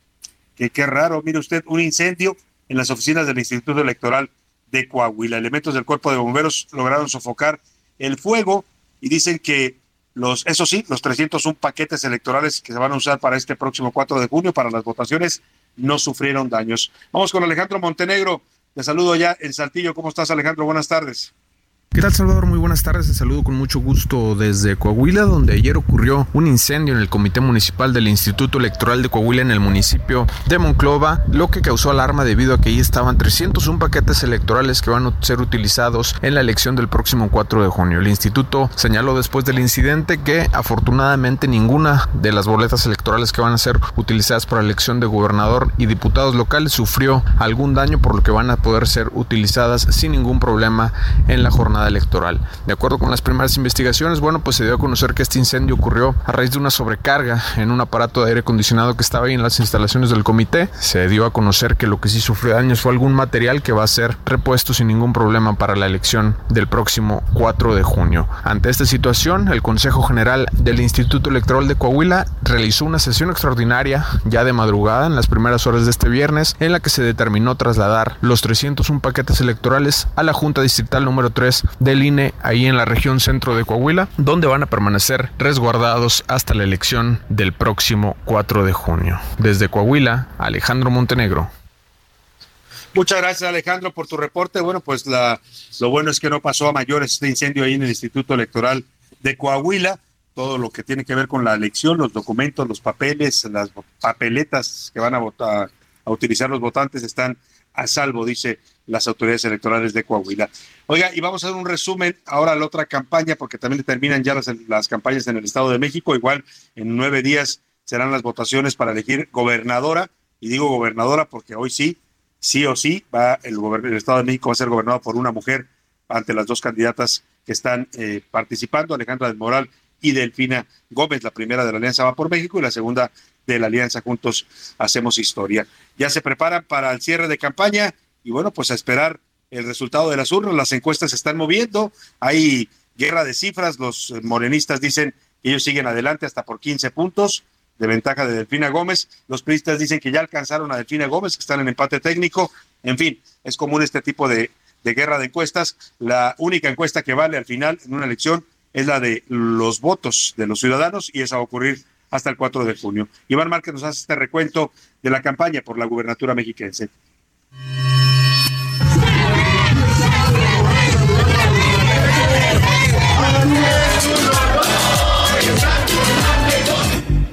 que qué raro, mire usted, un incendio en las oficinas del Instituto Electoral de Coahuila. Elementos del cuerpo de bomberos lograron sofocar el fuego y dicen que los, eso sí, los 301 paquetes electorales que se van a usar para este próximo 4 de junio para las votaciones no sufrieron daños. Vamos con Alejandro Montenegro. Te saludo ya en Saltillo. ¿Cómo estás, Alejandro? Buenas tardes. ¿Qué tal Salvador? Muy buenas tardes, te saludo con mucho gusto desde Coahuila, donde ayer ocurrió un incendio en el Comité Municipal del Instituto Electoral de Coahuila en el municipio de Monclova, lo que causó alarma debido a que ahí estaban 301 paquetes electorales que van a ser utilizados en la elección del próximo 4 de junio. El instituto señaló después del incidente que afortunadamente ninguna de las boletas electorales que van a ser utilizadas para la elección de gobernador y diputados locales sufrió algún daño, por lo que van a poder ser utilizadas sin ningún problema en la jornada electoral. De acuerdo con las primeras investigaciones, bueno, pues se dio a conocer que este incendio ocurrió a raíz de una sobrecarga en un aparato de aire acondicionado que estaba ahí en las instalaciones del comité. Se dio a conocer que lo que sí sufrió daños fue algún material que va a ser repuesto sin ningún problema para la elección del próximo 4 de junio. Ante esta situación, el Consejo General del Instituto Electoral de Coahuila realizó una sesión extraordinaria ya de madrugada en las primeras horas de este viernes en la que se determinó trasladar los 301 paquetes electorales a la Junta Distrital número 3 del INE ahí en la región centro de Coahuila, donde van a permanecer resguardados hasta la elección del próximo 4 de junio. Desde Coahuila, Alejandro Montenegro. Muchas gracias Alejandro por tu reporte. Bueno, pues lo bueno es que no pasó a mayores este incendio ahí en el Instituto Electoral de Coahuila. Todo lo que tiene que ver con la elección, los documentos, los papeles, las papeletas que van a votar, a utilizar los votantes están a salvo, dice las autoridades electorales de Coahuila. Oiga, y vamos a hacer un resumen ahora a la otra campaña, porque también terminan ya las, las campañas en el Estado de México. Igual en nueve días serán las votaciones para elegir gobernadora, y digo gobernadora porque hoy sí, sí o sí, va el, el Estado de México va a ser gobernado por una mujer ante las dos candidatas que están eh, participando, Alejandra del Moral y Delfina Gómez, la primera de la Alianza va por México y la segunda de la Alianza Juntos Hacemos Historia. Ya se preparan para el cierre de campaña y bueno, pues a esperar el resultado de las urnas. Las encuestas se están moviendo, hay guerra de cifras, los morenistas dicen que ellos siguen adelante hasta por 15 puntos, de ventaja de Delfina Gómez. Los priistas dicen que ya alcanzaron a Delfina Gómez, que están en empate técnico. En fin, es común este tipo de, de guerra de encuestas. La única encuesta que vale al final en una elección es la de los votos de los ciudadanos y esa va a ocurrir hasta el 4 de junio. Iván Márquez nos hace este recuento de la campaña por la gubernatura mexiquense.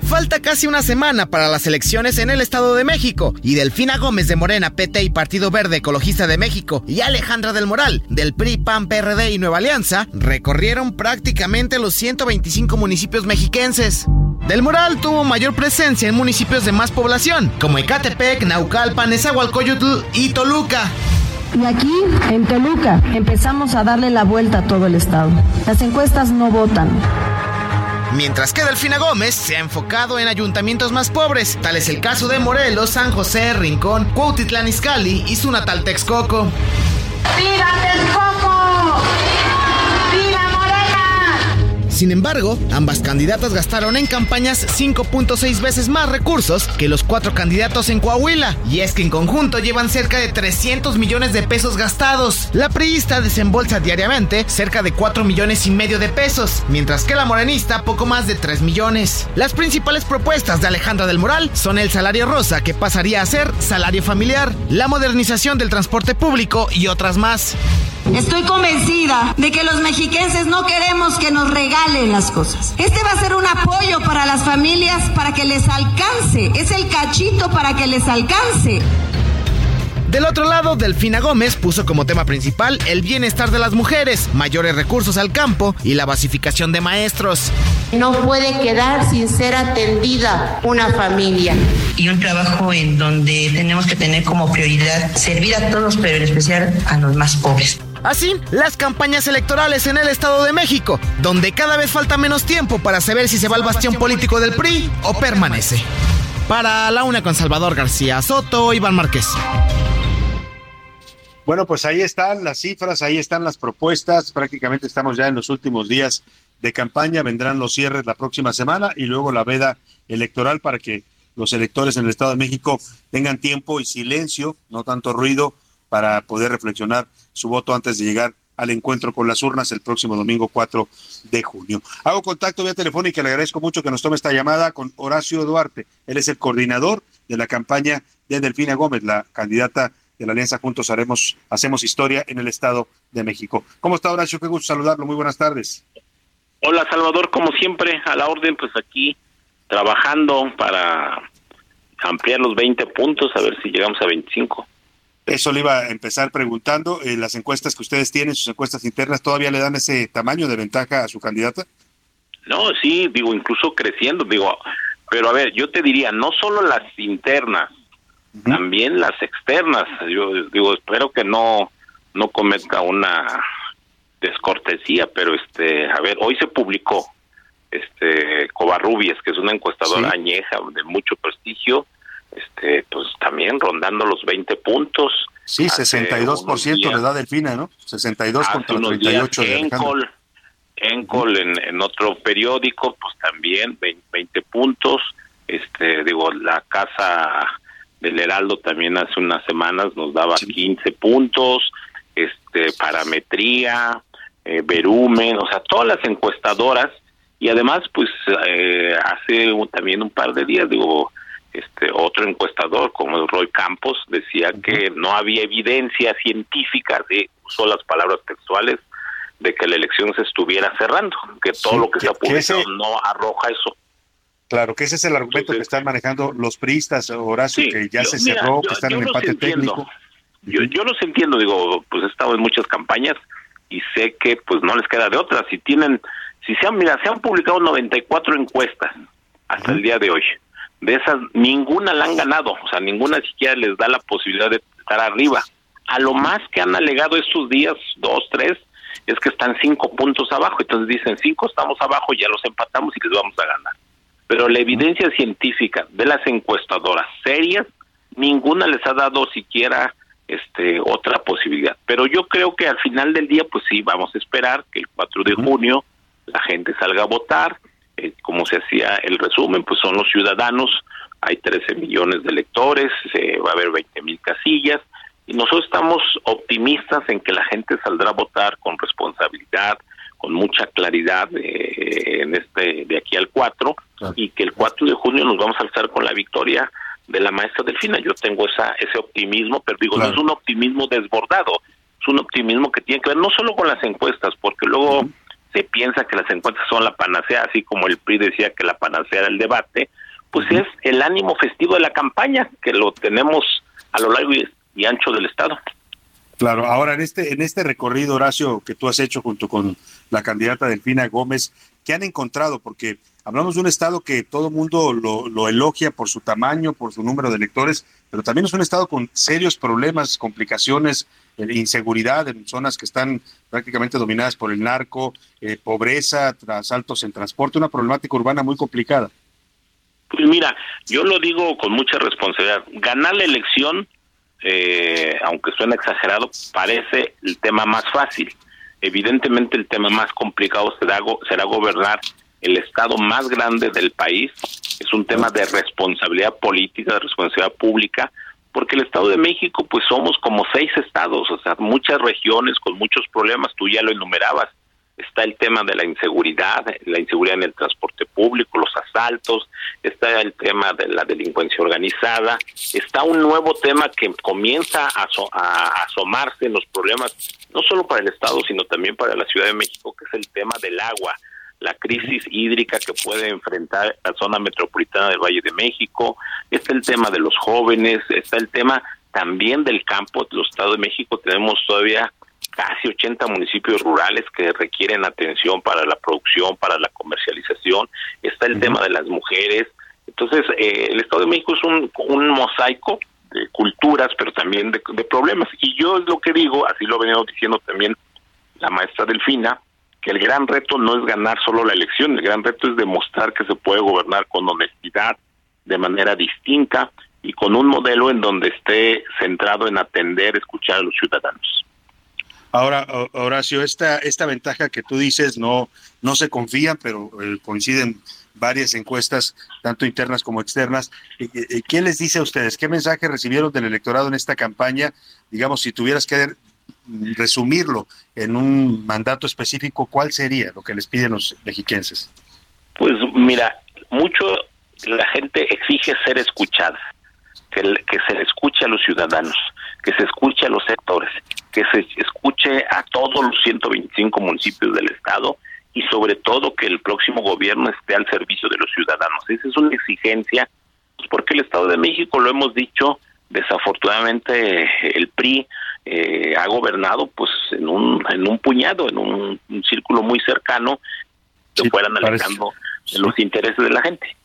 Falta casi una semana para las elecciones en el Estado de México y Delfina Gómez de Morena, PT y Partido Verde Ecologista de México y Alejandra del Moral del PRI, PAN, PRD y Nueva Alianza recorrieron prácticamente los 125 municipios mexiquenses. Del Moral tuvo mayor presencia en municipios de más población, como Ecatepec, Naucalpan, Nezahualcóyotl y Toluca. Y aquí, en Toluca, empezamos a darle la vuelta a todo el estado. Las encuestas no votan. Mientras que Delfina Gómez se ha enfocado en ayuntamientos más pobres, tal es el caso de Morelos, San José, Rincón, Cuautitlán Izcalli y su natal Texcoco. ¡Viva Texcoco! Sin embargo, ambas candidatas gastaron en campañas 5.6 veces más recursos que los cuatro candidatos en Coahuila, y es que en conjunto llevan cerca de 300 millones de pesos gastados. La priista desembolsa diariamente cerca de 4 millones y medio de pesos, mientras que la morenista poco más de 3 millones. Las principales propuestas de Alejandra del Moral son el salario rosa, que pasaría a ser salario familiar, la modernización del transporte público y otras más. Estoy convencida de que los mexiquenses no queremos que nos regalen las cosas. Este va a ser un apoyo para las familias para que les alcance. Es el cachito para que les alcance. Del otro lado, Delfina Gómez puso como tema principal el bienestar de las mujeres, mayores recursos al campo y la basificación de maestros. No puede quedar sin ser atendida una familia. Y un trabajo en donde tenemos que tener como prioridad servir a todos, pero en especial a los más pobres. Así, las campañas electorales en el Estado de México, donde cada vez falta menos tiempo para saber si se va al bastión político del PRI o permanece. Para la una con Salvador García Soto, Iván Márquez. Bueno, pues ahí están las cifras, ahí están las propuestas. Prácticamente estamos ya en los últimos días de campaña. Vendrán los cierres la próxima semana y luego la veda electoral para que los electores en el Estado de México tengan tiempo y silencio, no tanto ruido, para poder reflexionar su voto antes de llegar al encuentro con las urnas el próximo domingo 4 de junio. Hago contacto vía telefónica y le agradezco mucho que nos tome esta llamada con Horacio Duarte. Él es el coordinador de la campaña de Delfina Gómez, la candidata de la Alianza Juntos Haremos, Hacemos Historia en el Estado de México. ¿Cómo está Horacio? Qué gusto saludarlo. Muy buenas tardes. Hola Salvador, como siempre, a la orden, pues aquí trabajando para ampliar los 20 puntos, a ver si llegamos a 25. Eso le iba a empezar preguntando. Eh, las encuestas que ustedes tienen, sus encuestas internas, ¿todavía le dan ese tamaño de ventaja a su candidata? No, sí, digo, incluso creciendo, digo, pero a ver, yo te diría, no solo las internas, también las externas. Yo digo, espero que no no cometa una descortesía, pero este, a ver, hoy se publicó este Covarrubias, que es una encuestadora añeja de mucho prestigio, este, pues también rondando los 20 puntos. Sí, 62% le da Delfina, ¿no? 62 contra 38 de Encol, Encol en, en otro periódico, pues también 20, puntos. Este, digo, la casa del Heraldo también hace unas semanas nos daba 15 puntos, este, parametría, eh, verumen, o sea, todas las encuestadoras. Y además, pues eh, hace también un par de días, digo, este otro encuestador como Roy Campos decía que no había evidencia científica de usó las palabras textuales de que la elección se estuviera cerrando, que todo lo que, se ha publicado no arroja eso. Claro, que ese es el argumento que están manejando los priistas, Horacio, que ya se cerró, que están en empate técnico. Yo, yo los entiendo, digo, pues he estado en muchas campañas y sé que pues no les queda de otra. Si tienen, si se han, mira, se han publicado 94 encuestas hasta el día de hoy. De esas, ninguna la han ganado, o sea, ninguna siquiera les da la posibilidad de estar arriba. A lo más que han alegado estos días, dos, tres, es que están cinco puntos abajo. Entonces dicen, cinco estamos abajo, ya los empatamos y les vamos a ganar pero la evidencia científica de las encuestadoras serias ninguna les ha dado siquiera este otra posibilidad. Pero yo creo que al final del día pues sí vamos a esperar que el 4 de junio la gente salga a votar. Eh, como se hacía el resumen, pues son los ciudadanos, hay 13 millones de electores, se va a haber 20 mil casillas, y nosotros estamos optimistas en que la gente saldrá a votar con responsabilidad, con mucha claridad eh, en este de aquí al 4 y que el 4 de junio nos vamos a alzar con la victoria de la maestra Delfina. Yo tengo esa ese optimismo, pero digo, no es un optimismo desbordado, es un optimismo que tiene que ver no solo con las encuestas, porque luego se piensa que las encuestas son la panacea, así como el PRI decía que la panacea era el debate, pues es el ánimo festivo de la campaña, que lo tenemos a lo largo y ancho del Estado. Claro, ahora en este, en este recorrido, Horacio, que tú has hecho junto con la candidata Delfina Gómez, ¿qué han encontrado? Porque hablamos de un estado que todo mundo lo, lo, elogia por su tamaño, por su número de electores, pero también es un estado con serios problemas, complicaciones, eh, inseguridad en zonas que están prácticamente dominadas por el narco, eh, pobreza, asaltos en transporte, una problemática urbana muy complicada. Pues mira, yo lo digo con mucha responsabilidad. Ganar la elección eh, aunque suena exagerado, parece el tema más fácil. Evidentemente el tema más complicado será, será gobernar el estado más grande del país. Es un tema de responsabilidad política, de responsabilidad pública, porque el Estado de México, pues somos como seis estados, o sea, muchas regiones con muchos problemas, tú ya lo enumerabas, está el tema de la inseguridad, la inseguridad en el transporte público, los asaltos, está el tema de la delincuencia organizada, está un nuevo tema que comienza a, asomarse en los problemas, no solo para el Estado, sino también para la Ciudad de México, que es el tema del agua, la crisis hídrica que puede enfrentar la zona metropolitana del Valle de México, está el tema de los jóvenes, está el tema también del campo, los Estado de México tenemos todavía casi 80 municipios rurales que requieren atención para la producción, para la comercialización, está el tema de las mujeres. Entonces, eh, el Estado de México es un, un mosaico de culturas, pero también de, problemas. Y yo es lo que digo, así lo ha venido diciendo también la maestra Delfina, que el gran reto no es ganar solo la elección, el gran reto es demostrar que se puede gobernar con honestidad, de manera distinta y con un modelo en donde esté centrado en atender, escuchar a los ciudadanos. Ahora, Horacio, esta, esta ventaja que tú dices no, no se confía, pero eh, coinciden varias encuestas, tanto internas como externas. ¿Qué les dice a ustedes? ¿Qué mensaje recibieron del electorado en esta campaña? Digamos, si tuvieras que resumirlo en un mandato específico, ¿cuál sería lo que les piden los mexiquenses? Pues mira, mucho la gente exige ser escuchada, que, que se le escuche a los ciudadanos que se escuche a los sectores, que se escuche a todos los 125 municipios del estado y sobre todo que el próximo gobierno esté al servicio de los ciudadanos. Esa es una exigencia, pues, porque el Estado de México, lo hemos dicho, desafortunadamente el PRI eh, ha gobernado pues en un, en un puñado, en un, círculo muy cercano, que fueran alejando los intereses de la gente.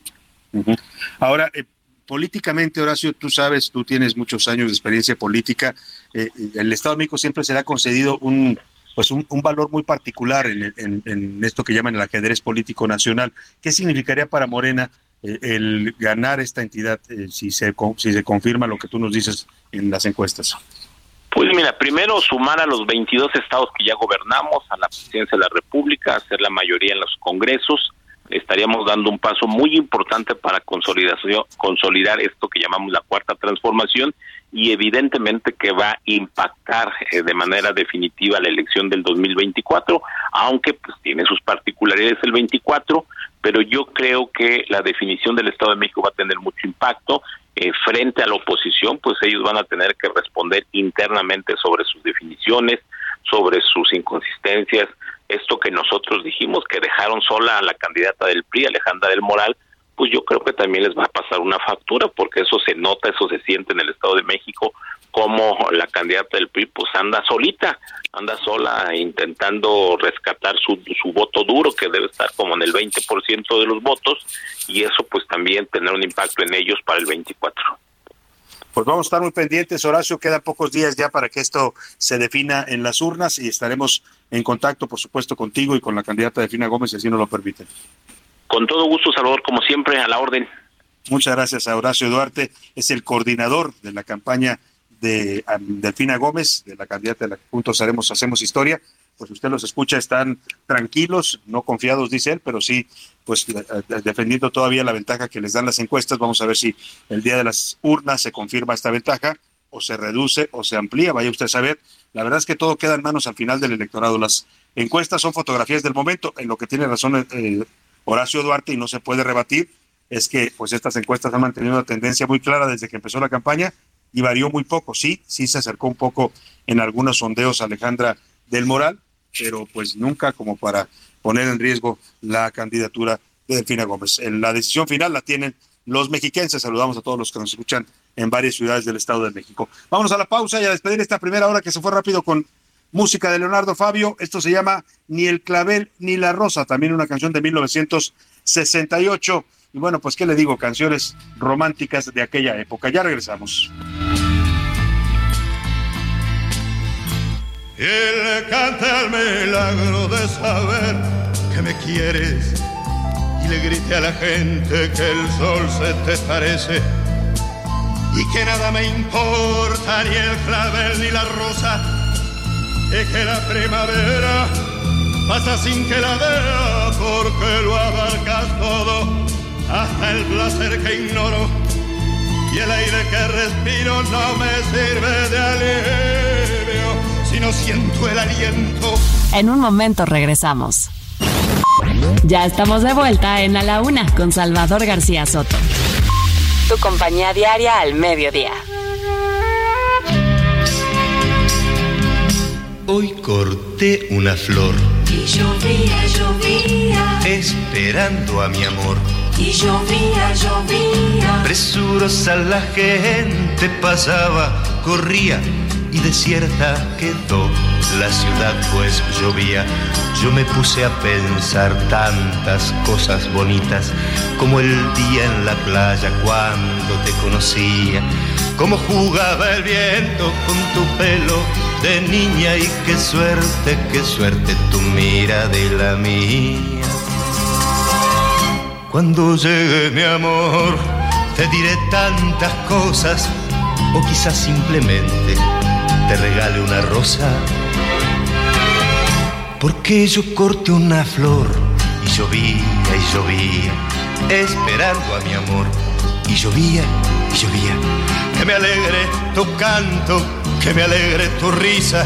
Ahora, eh, políticamente, Horacio, tú sabes, tú tienes muchos años de experiencia política. Eh, el Estado de México siempre se le ha concedido un, pues un, valor muy particular en, esto que llaman el ajedrez político nacional. ¿Qué significaría para Morena eh, el ganar esta entidad eh, si, se, si se confirma lo que tú nos dices en las encuestas? Pues mira, primero sumar a los 22 estados que ya gobernamos, a la presidencia de la República, hacer la mayoría en los congresos, estaríamos dando un paso muy importante para consolidación, consolidar esto que llamamos la cuarta transformación y evidentemente que va a impactar eh, de manera definitiva la elección del 2024, aunque pues tiene sus particularidades el 24, pero yo creo que la definición del Estado de México va a tener mucho impacto eh, frente a la oposición, pues ellos van a tener que responder internamente sobre sus definiciones, sobre sus inconsistencias, esto que nosotros dijimos que dejaron sola a la candidata del PRI, Alejandra del Moral, pues yo creo que también les va a pasar una factura porque eso se nota, eso se siente en el Estado de México como la candidata del PRI pues anda solita, anda sola intentando rescatar su, su voto duro que debe estar como en el 20% de los votos y eso pues también tener un impacto en ellos para el 24. Pues vamos a estar muy pendientes, Horacio. Quedan pocos días ya para que esto se defina en las urnas y estaremos en contacto, por supuesto, contigo y con la candidata Delfina Gómez, si así nos lo permiten. Con todo gusto, Salvador, como siempre, a la orden. Muchas gracias a Horacio Duarte, es el coordinador de la campaña de Delfina Gómez, de la candidata de la que juntos haremos, hacemos historia. pues usted los escucha, están tranquilos, no confiados, dice él, pero sí, pues defendiendo todavía la ventaja que les dan las encuestas. Vamos a ver si el día de las urnas se confirma esta ventaja o se reduce o se amplía, vaya usted a saber. La verdad es que todo queda en manos al final del electorado. Las encuestas son fotografías del momento, en lo que tiene razón eh, Horacio Duarte y no se puede rebatir, es que pues estas encuestas han mantenido una tendencia muy clara desde que empezó la campaña y varió muy poco. Sí, sí se acercó un poco en algunos sondeos Alejandra del Moral, pero pues nunca como para poner en riesgo la candidatura de Delfina Gómez. La decisión final la tienen los mexiquenses. Saludamos a todos los que nos escuchan en varias ciudades del Estado de México. Vámonos a la pausa y a despedir esta primera hora que se fue rápido con música de Leonardo Fabio. Esto se llama Ni el clavel ni la rosa, también una canción de 1968. Y bueno, pues qué le digo, canciones románticas de aquella época. Ya regresamos. Él canta el milagro de saber que me quieres y le grite a la gente que el sol se te parece y que nada me importa ni el clavel ni la rosa y que la primavera pasa sin que la vea porque lo abarcas todo hasta el placer que ignoro y el aire que respiro no me sirve de alivio si no siento el aliento. En un momento regresamos. Ya estamos de vuelta en A la Una con Salvador García Soto. Tu compañía diaria al mediodía. Hoy corté una flor. Y llovía, llovía. Esperando a mi amor. Y llovía, llovía. Presurosa la gente pasaba, corría y desierta quedó la ciudad pues llovía. Yo me puse a pensar tantas cosas bonitas como el día en la playa cuando te conocía, como jugaba el viento con tu pelo de niña y qué suerte, qué suerte tu mira de la mía. Cuando llegue mi amor, te diré tantas cosas o quizás simplemente te regale una rosa. Porque yo corté una flor y llovía y llovía, esperando a mi amor. Y llovía y llovía. Que me alegre tu canto, que me alegre tu risa,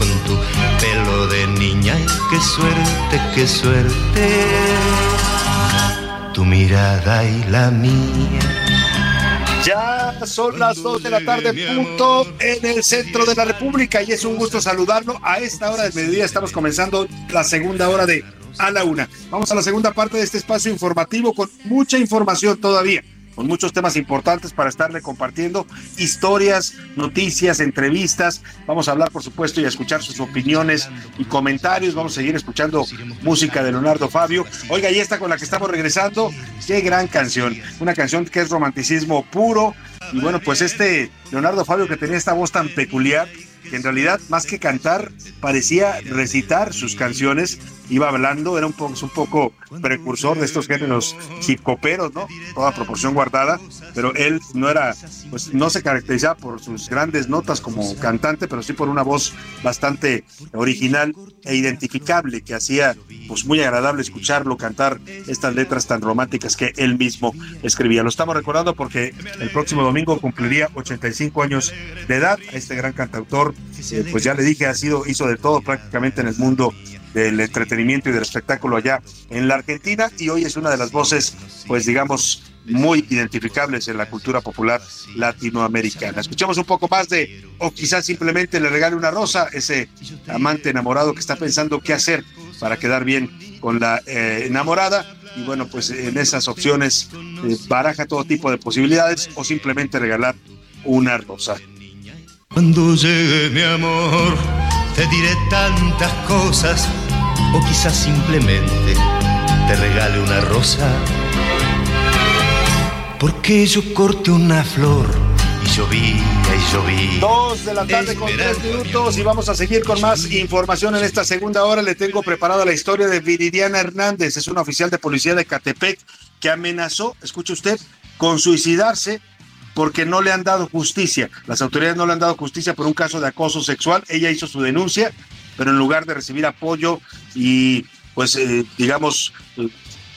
con tu pelo de niña y qué suerte, qué suerte tu mirada y la mía. Ya son las dos de la tarde, punto, en el centro de la República y es un gusto saludarlo. A esta hora del mediodía estamos comenzando la segunda hora de A la Una. Vamos a la segunda parte de este espacio informativo con mucha información todavía con muchos temas importantes para estarle compartiendo historias, noticias, entrevistas. Vamos a hablar, por supuesto, y a escuchar sus opiniones y comentarios. Vamos a seguir escuchando música de Leonardo Fabio. Oiga, y esta con la que estamos regresando, qué gran canción. Una canción que es romanticismo puro. Y bueno, pues este Leonardo Fabio que tenía esta voz tan peculiar, que en realidad más que cantar parecía recitar sus canciones, iba hablando, era un poco, un poco precursor de estos géneros hip hoperos, ¿no? Toda proporción guardada, pero él no era, pues no se caracterizaba por sus grandes notas como cantante, pero sí por una voz bastante original e identificable que hacía pues muy agradable escucharlo cantar estas letras tan románticas que él mismo escribía. Lo estamos recordando porque el próximo domingo cumpliría 85 años de edad. Este gran cantautor, eh, pues ya le dije, ha sido, hizo de todo prácticamente en el mundo del entretenimiento y del espectáculo allá en la Argentina y hoy es una de las voces, pues digamos, muy identificables en la cultura popular latinoamericana. Escuchamos un poco más de, o quizás simplemente le regale una rosa, ese amante enamorado que está pensando qué hacer para quedar bien con la eh, enamorada. Y bueno, pues en esas opciones eh, baraja todo tipo de posibilidades o simplemente regalar una rosa. Cuando llegue mi amor, te diré tantas cosas, o quizás simplemente te regale una rosa. Porque yo corté una flor y llovía y llovía. Dos de la tarde con tres minutos y vamos a seguir con más información en esta segunda hora. Le tengo preparada la historia de Viridiana Hernández, es una oficial de policía de Catepec que amenazó, escuche usted, con suicidarse porque no le han dado justicia. Las autoridades no le han dado justicia por un caso de acoso sexual. Ella hizo su denuncia, pero en lugar de recibir apoyo y, pues, eh, digamos, eh,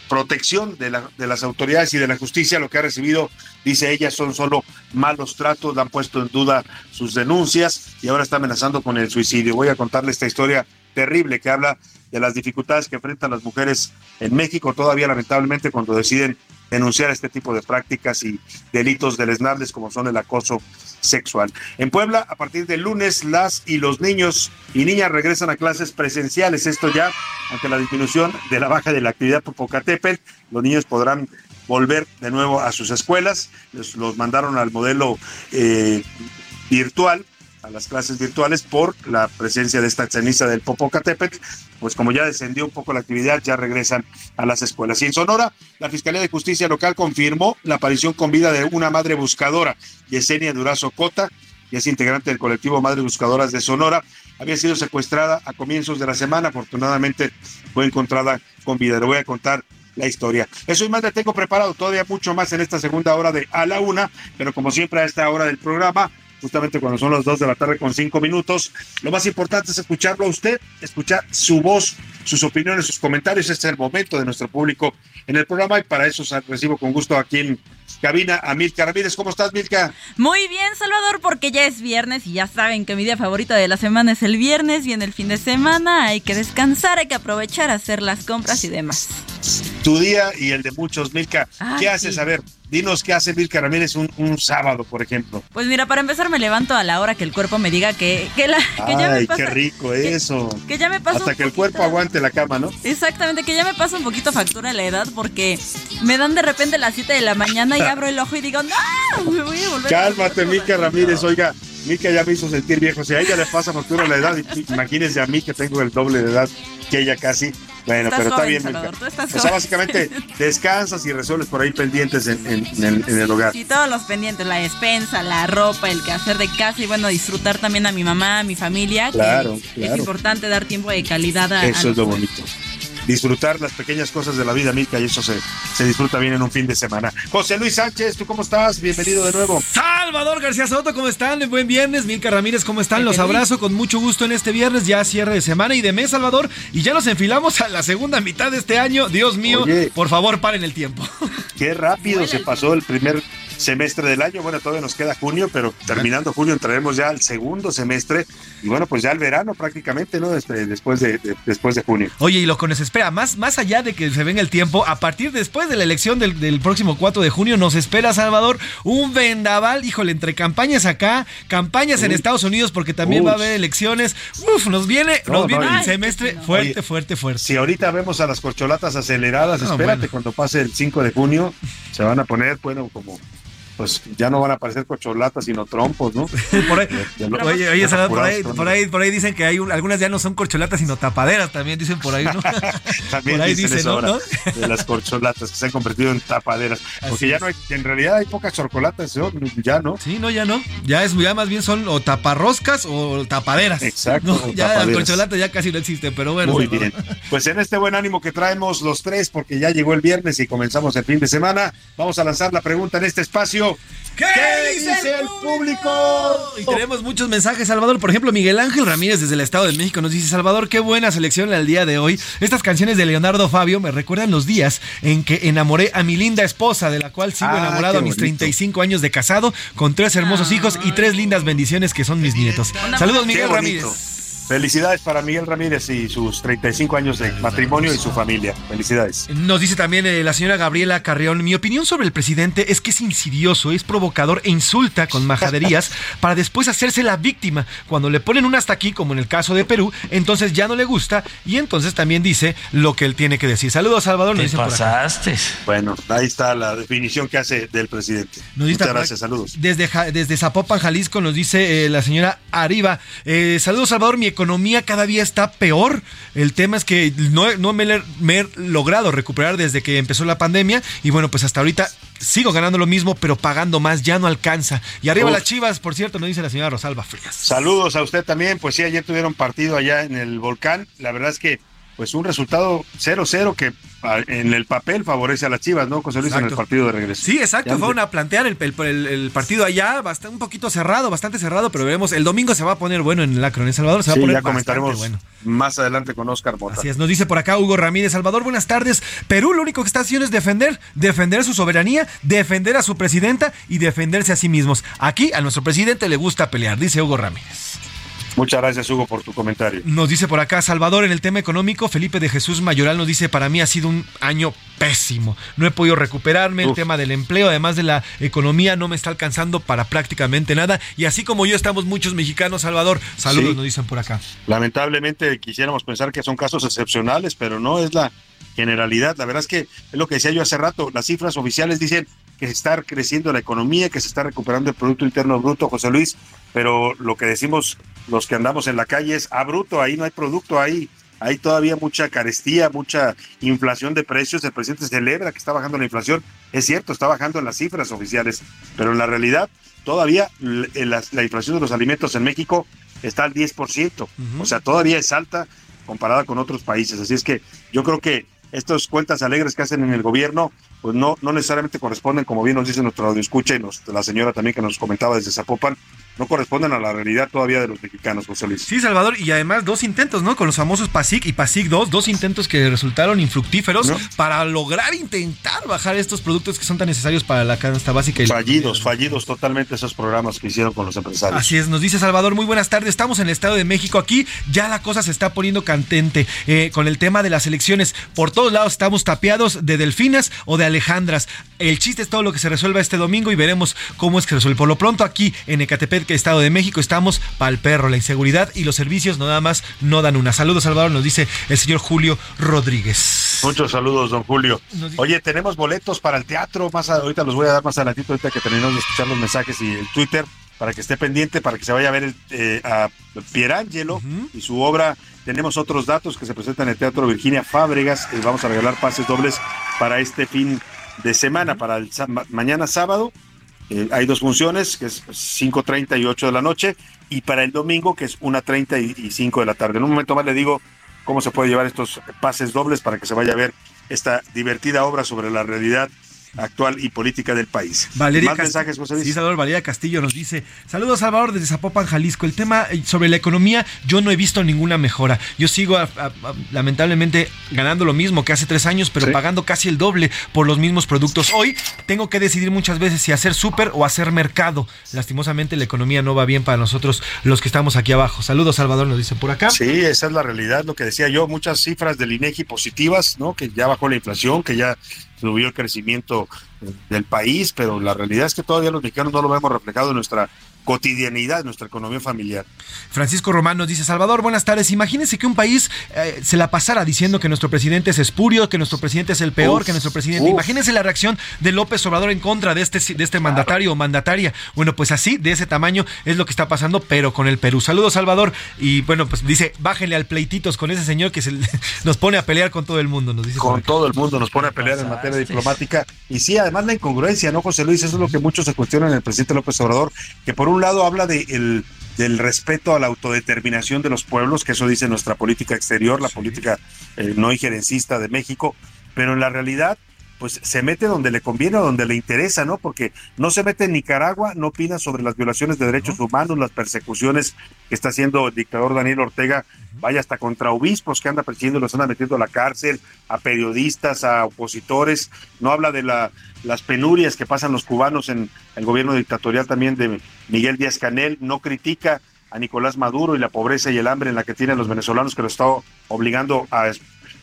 protección de, de las autoridades y de la justicia, lo que ha recibido, dice ella, son solo malos tratos, le han puesto en duda sus denuncias y ahora está amenazando con el suicidio. Voy a contarle esta historia terrible que habla de las dificultades que enfrentan las mujeres en México, todavía lamentablemente cuando deciden denunciar este tipo de prácticas y delitos deleznables como son el acoso sexual. En Puebla, a partir del lunes, las y los niños y niñas regresan a clases presenciales. Esto ya ante la disminución de la baja de la actividad Popocatépetl. Los niños podrán volver de nuevo a sus escuelas. Les- los mandaron al modelo eh, virtual a las clases virtuales por la presencia de esta ceniza del Popocatépetl, pues como ya descendió un poco la actividad, ya regresan a las escuelas. Y en Sonora, la Fiscalía de Justicia Local confirmó la aparición con vida de una madre buscadora, Yesenia Durazo Cota, y es integrante del colectivo Madres Buscadoras de Sonora. Había sido secuestrada a comienzos de la semana, afortunadamente fue encontrada con vida. Le voy a contar la historia. Eso y más le tengo preparado todavía mucho más en esta segunda hora de A la Una, pero como siempre a esta hora del programa, justamente cuando son las dos de la tarde con cinco minutos, lo más importante es escucharlo a usted, escuchar su voz, sus opiniones, sus comentarios. Este es el momento de nuestro público en el programa y para eso recibo con gusto aquí en cabina a Milka Ramírez. ¿Cómo estás, Milka? Muy bien, Salvador, porque ya es viernes y ya saben que mi día favorito de la semana es el viernes, viene el fin de semana, hay que descansar, hay que aprovechar hacer las compras y demás. Tu día y el de muchos, Milka. Ay, ¿Qué haces? sí. A ver, dinos qué hace Milka Ramírez un, un sábado, por ejemplo. Pues mira, para empezar me levanto a la hora que el cuerpo me diga que, que, la, que ya me Ay, pasa... qué rico eso. que ya me pasa Hasta que el cuerpo aguante la cama, ¿no? Exactamente, que ya me pasa un poquito factura la edad porque me dan de repente las 7 de la mañana y abro el ojo y digo, no, me voy a volver. Cálmate, Milka Ramírez. Oiga, Milka ya me hizo sentir viejo. Si a ella le pasa factura la edad, imagínense a mí que tengo el doble de edad que ella casi. Bueno, Estás pero está bien, Salvador, Milka. tú estás O sea, joven. básicamente descansas y resuelves por ahí pendientes en, en- en el, en el hogar. Y todos los pendientes, la despensa, la ropa, el quehacer de casa y bueno, disfrutar también a mi mamá, a mi familia. que Claro, Es claro. importante dar tiempo de calidad a, a Eso es lo bonito. Disfrutar las pequeñas cosas de la vida, Milka, y eso se, se disfruta bien en un fin de semana. José Luis Sánchez, ¿tú cómo estás? Bienvenido de nuevo. Salvador García Soto, ¿cómo están? Buen viernes. Milka Ramírez, ¿cómo están? Los abrazo con mucho gusto en este viernes, ya cierre de semana y de mes, Salvador. Y ya nos enfilamos a la segunda mitad de este año. Dios mío, Oye. por favor, paren el tiempo. Qué rápido se pasó el primer semestre del año. Bueno, todavía nos queda junio, pero terminando junio entraremos ya al segundo semestre y bueno, pues ya el verano prácticamente, ¿no? Este, después de, de- después de junio. Oye, y lo que nos espera, más, más allá de que se venga el tiempo, a partir después de la elección del, del próximo 4 de junio, nos espera, Salvador, un vendaval, híjole, entre campañas acá, campañas en. Estados Unidos, porque también Uy. va a haber elecciones. Uf, nos viene, No, nos viene no, el semestre fuerte, fuerte, fuerte. Si ahorita vemos a las corcholatas aceleradas, No, espérate, bueno. cuando pase el 5 de junio, se van a poner, bueno, como pues ya no van a aparecer corcholatas, sino trompos, ¿no? Por ahí, oye, oye, Salvador, por ahí, por ahí, por ahí dicen que hay un- algunas ya no son corcholatas, sino tapaderas, también dicen por ahí, ¿no? También por ahí dicen dicen, eso ¿no? ahora, de las corcholatas que se han convertido en tapaderas. Porque ya es. no hay, en realidad hay pocas corcholatas, ¿no? ya no. Sí, no, ya no. Ya es, ya más bien son o taparroscas o tapaderas. Exacto, No, ya la tapaderas. corcholata ya casi no existe, pero bueno. Muy bien. Pues en este buen ánimo que traemos los tres, porque ya llegó el viernes y comenzamos el fin de semana, vamos a lanzar la pregunta en este espacio. ¿Qué, dice el público? Y tenemos muchos mensajes, Salvador. Por ejemplo, Miguel Ángel Ramírez desde el Estado de México nos dice, Salvador, qué buena selección el día de hoy. Estas canciones de Leonardo Fabio me recuerdan los días en que enamoré a mi linda esposa, de la cual sigo Ah, enamorado a mis bonito. 35 años de casado, con tres hermosos hijos y tres lindas bendiciones que son mis nietos. Saludos, Miguel. Ramírez. Felicidades para Miguel Ramírez y sus 35 años de matrimonio y su familia. Felicidades. Nos dice también eh, la señora Gabriela Carreón, mi opinión sobre el presidente es que es insidioso, es provocador e insulta con majaderías para después hacerse la víctima. Cuando le ponen un hasta aquí, como en el caso de Perú, entonces ya no le gusta y entonces también dice lo que él tiene que decir. Saludos, Salvador. Nos por acá. Bueno, ahí está la definición que hace del presidente. Nos dice Muchas gracias, saludos. Desde, desde Zapopan, Jalisco, nos dice eh, la señora Arriba. eh, saludos, Salvador. Mi economía cada día está peor. El tema es que no, no me, me he logrado recuperar desde que empezó la pandemia y bueno, pues hasta ahorita sigo ganando lo mismo, pero pagando más, ya no alcanza. Y arriba Uf. las chivas, por cierto, nos dice la señora Rosalba Frías. Saludos a usted también. Pues sí, ayer tuvieron partido allá en el volcán. La verdad es que, pues un resultado 0-0 que en el papel favorece a las chivas, ¿no, José Luis, en el partido de regreso? Sí, exacto. Fueron a plantear el, el- el- el partido allá, bastante, un poquito cerrado, bastante cerrado, pero veremos. El domingo se va a poner bueno en el Acron. En Salvador se va Sí, a poner ya comentaremos bueno. más adelante con Oscar Mota. Así es, nos dice por acá Hugo Ramírez Salvador, buenas tardes. Perú lo único que está haciendo es defender, defender su soberanía, defender a su presidenta y defenderse a sí mismos. Aquí a nuestro presidente le gusta pelear, dice Hugo Ramírez. Muchas gracias, Hugo, por tu comentario. Nos dice por acá Salvador en el tema económico, Felipe de Jesús Mayoral nos dice, para mí ha sido un año pésimo. No he podido recuperarme, el tema del empleo, además de la economía, no me está alcanzando para prácticamente nada. Y así como yo estamos muchos mexicanos, Salvador, saludos Sí. nos dicen por acá. Lamentablemente quisiéramos pensar que son casos excepcionales, pero no es la generalidad. La verdad es que es lo que decía yo hace rato, las cifras oficiales dicen que se está creciendo la economía, que se está recuperando el Producto Interno Bruto, José Luis, pero lo que decimos los que andamos en la calle es, ah, bruto, ahí no hay producto, ahí hay todavía mucha carestía, mucha inflación de precios. El presidente celebra que está bajando la inflación. Es cierto, está bajando en las cifras oficiales, pero en la realidad todavía la, la inflación de los alimentos en México está al 10%. O sea, todavía es alta comparada con otros países. Así es que yo creo que estas cuentas alegres que hacen en el gobierno, pues no, no necesariamente corresponden, como bien nos dice nuestro audio escucha y nos- la señora también que nos comentaba desde Zapopan, no corresponden a la realidad todavía de los mexicanos, José Luis. Sí, Salvador, y además dos intentos, ¿no? Con los famosos PASIC y PASIC 2, dos intentos que resultaron infructíferos No. para lograr intentar bajar estos productos que son tan necesarios para la canasta básica. Y la- Fallidos, fallidos totalmente esos programas que hicieron con los empresarios. Así es, nos dice Salvador, muy buenas tardes, estamos en el Estado de México, aquí ya la cosa se está poniendo candente eh, con el tema de las elecciones, por todos lados estamos tapeados de delfinas o de alejandras, el chiste es todo lo que se resuelva este domingo y veremos cómo es que resuelve. Por lo pronto aquí en Ecatepec, Estado de México, estamos para el perro, la inseguridad y los servicios no nada más no dan una. Saludos Salvador, nos dice el señor Julio Rodríguez. Muchos saludos, don Julio. Oye, tenemos boletos para el teatro. Más a- ahorita los voy a dar más adelantito, ahorita que terminamos de escuchar los mensajes y el Twitter, para que esté pendiente, para que se vaya a ver el, eh, a Pierangelo y su obra. Tenemos otros datos que se presentan en el Teatro Virginia Fábregas. Eh, vamos a regalar pases dobles para este fin de semana, para el mañana sábado. Eh, hay dos funciones, que es 5.30 y 8 de la noche, y para el domingo, que es 1.30 y, y 5 de la tarde. En un momento más le digo cómo se puede llevar estos pases dobles para que se vaya a ver esta divertida obra sobre la realidad actual y política del país. Valeria Más Cast- mensajes, José Luis. Sí, Salvador Valeria Castillo nos dice, saludos Salvador desde Zapopan, Jalisco. El tema eh, sobre la economía, yo no he visto ninguna mejora. Yo sigo a- a- a- lamentablemente ganando lo mismo que hace tres años, pero pagando casi el doble por los mismos productos. Hoy tengo que decidir muchas veces si hacer súper o hacer mercado. Lastimosamente la economía no va bien para nosotros los que estamos aquí abajo. Saludos Salvador, nos dice por acá. Sí, esa es la realidad, lo que decía yo, muchas cifras del INEGI positivas, ¿no? Que ya bajó la inflación, que ya subió el crecimiento del país, pero la realidad es que todavía los mexicanos no lo vemos reflejado en nuestra cotidianidad, nuestra economía familiar. Francisco Román nos dice, Salvador, buenas tardes. Imagínense que un país eh, se la pasara diciendo que nuestro presidente es espurio, que nuestro presidente es el peor, Uf, que nuestro presidente... uf. Imagínense la reacción de López Obrador en contra de este, de este mandatario o mandataria. Bueno, pues así, de ese tamaño, es lo que está pasando, pero con el Perú. Saludos, Salvador. Y bueno, pues dice, bájenle al pleititos con ese señor que se, nos pone a pelear con todo el mundo, nos dice. Con todo el mundo nos pone a pelear en materia diplomática. Y sí, además la incongruencia, ¿no, José Luis? Eso es lo que muchos se cuestionan en el presidente López Obrador, que por un lado habla de el, del respeto a la autodeterminación de los pueblos, que eso dice nuestra política exterior, la política eh, no injerencista de México, pero en la realidad pues se mete donde le conviene o donde le interesa, ¿no? Porque no se mete en Nicaragua, no opina sobre las violaciones de derechos humanos, las persecuciones que está haciendo el dictador Daniel Ortega, vaya hasta contra obispos que anda persiguiendo, los anda metiendo a la cárcel, a periodistas, a opositores, no habla de la, las penurias que pasan los cubanos en el gobierno dictatorial también de Miguel Díaz Canel, no critica a Nicolás Maduro y la pobreza y el hambre en la que tienen los venezolanos que lo está obligando a,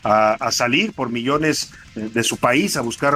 a, salir por millones de, de su país, a buscar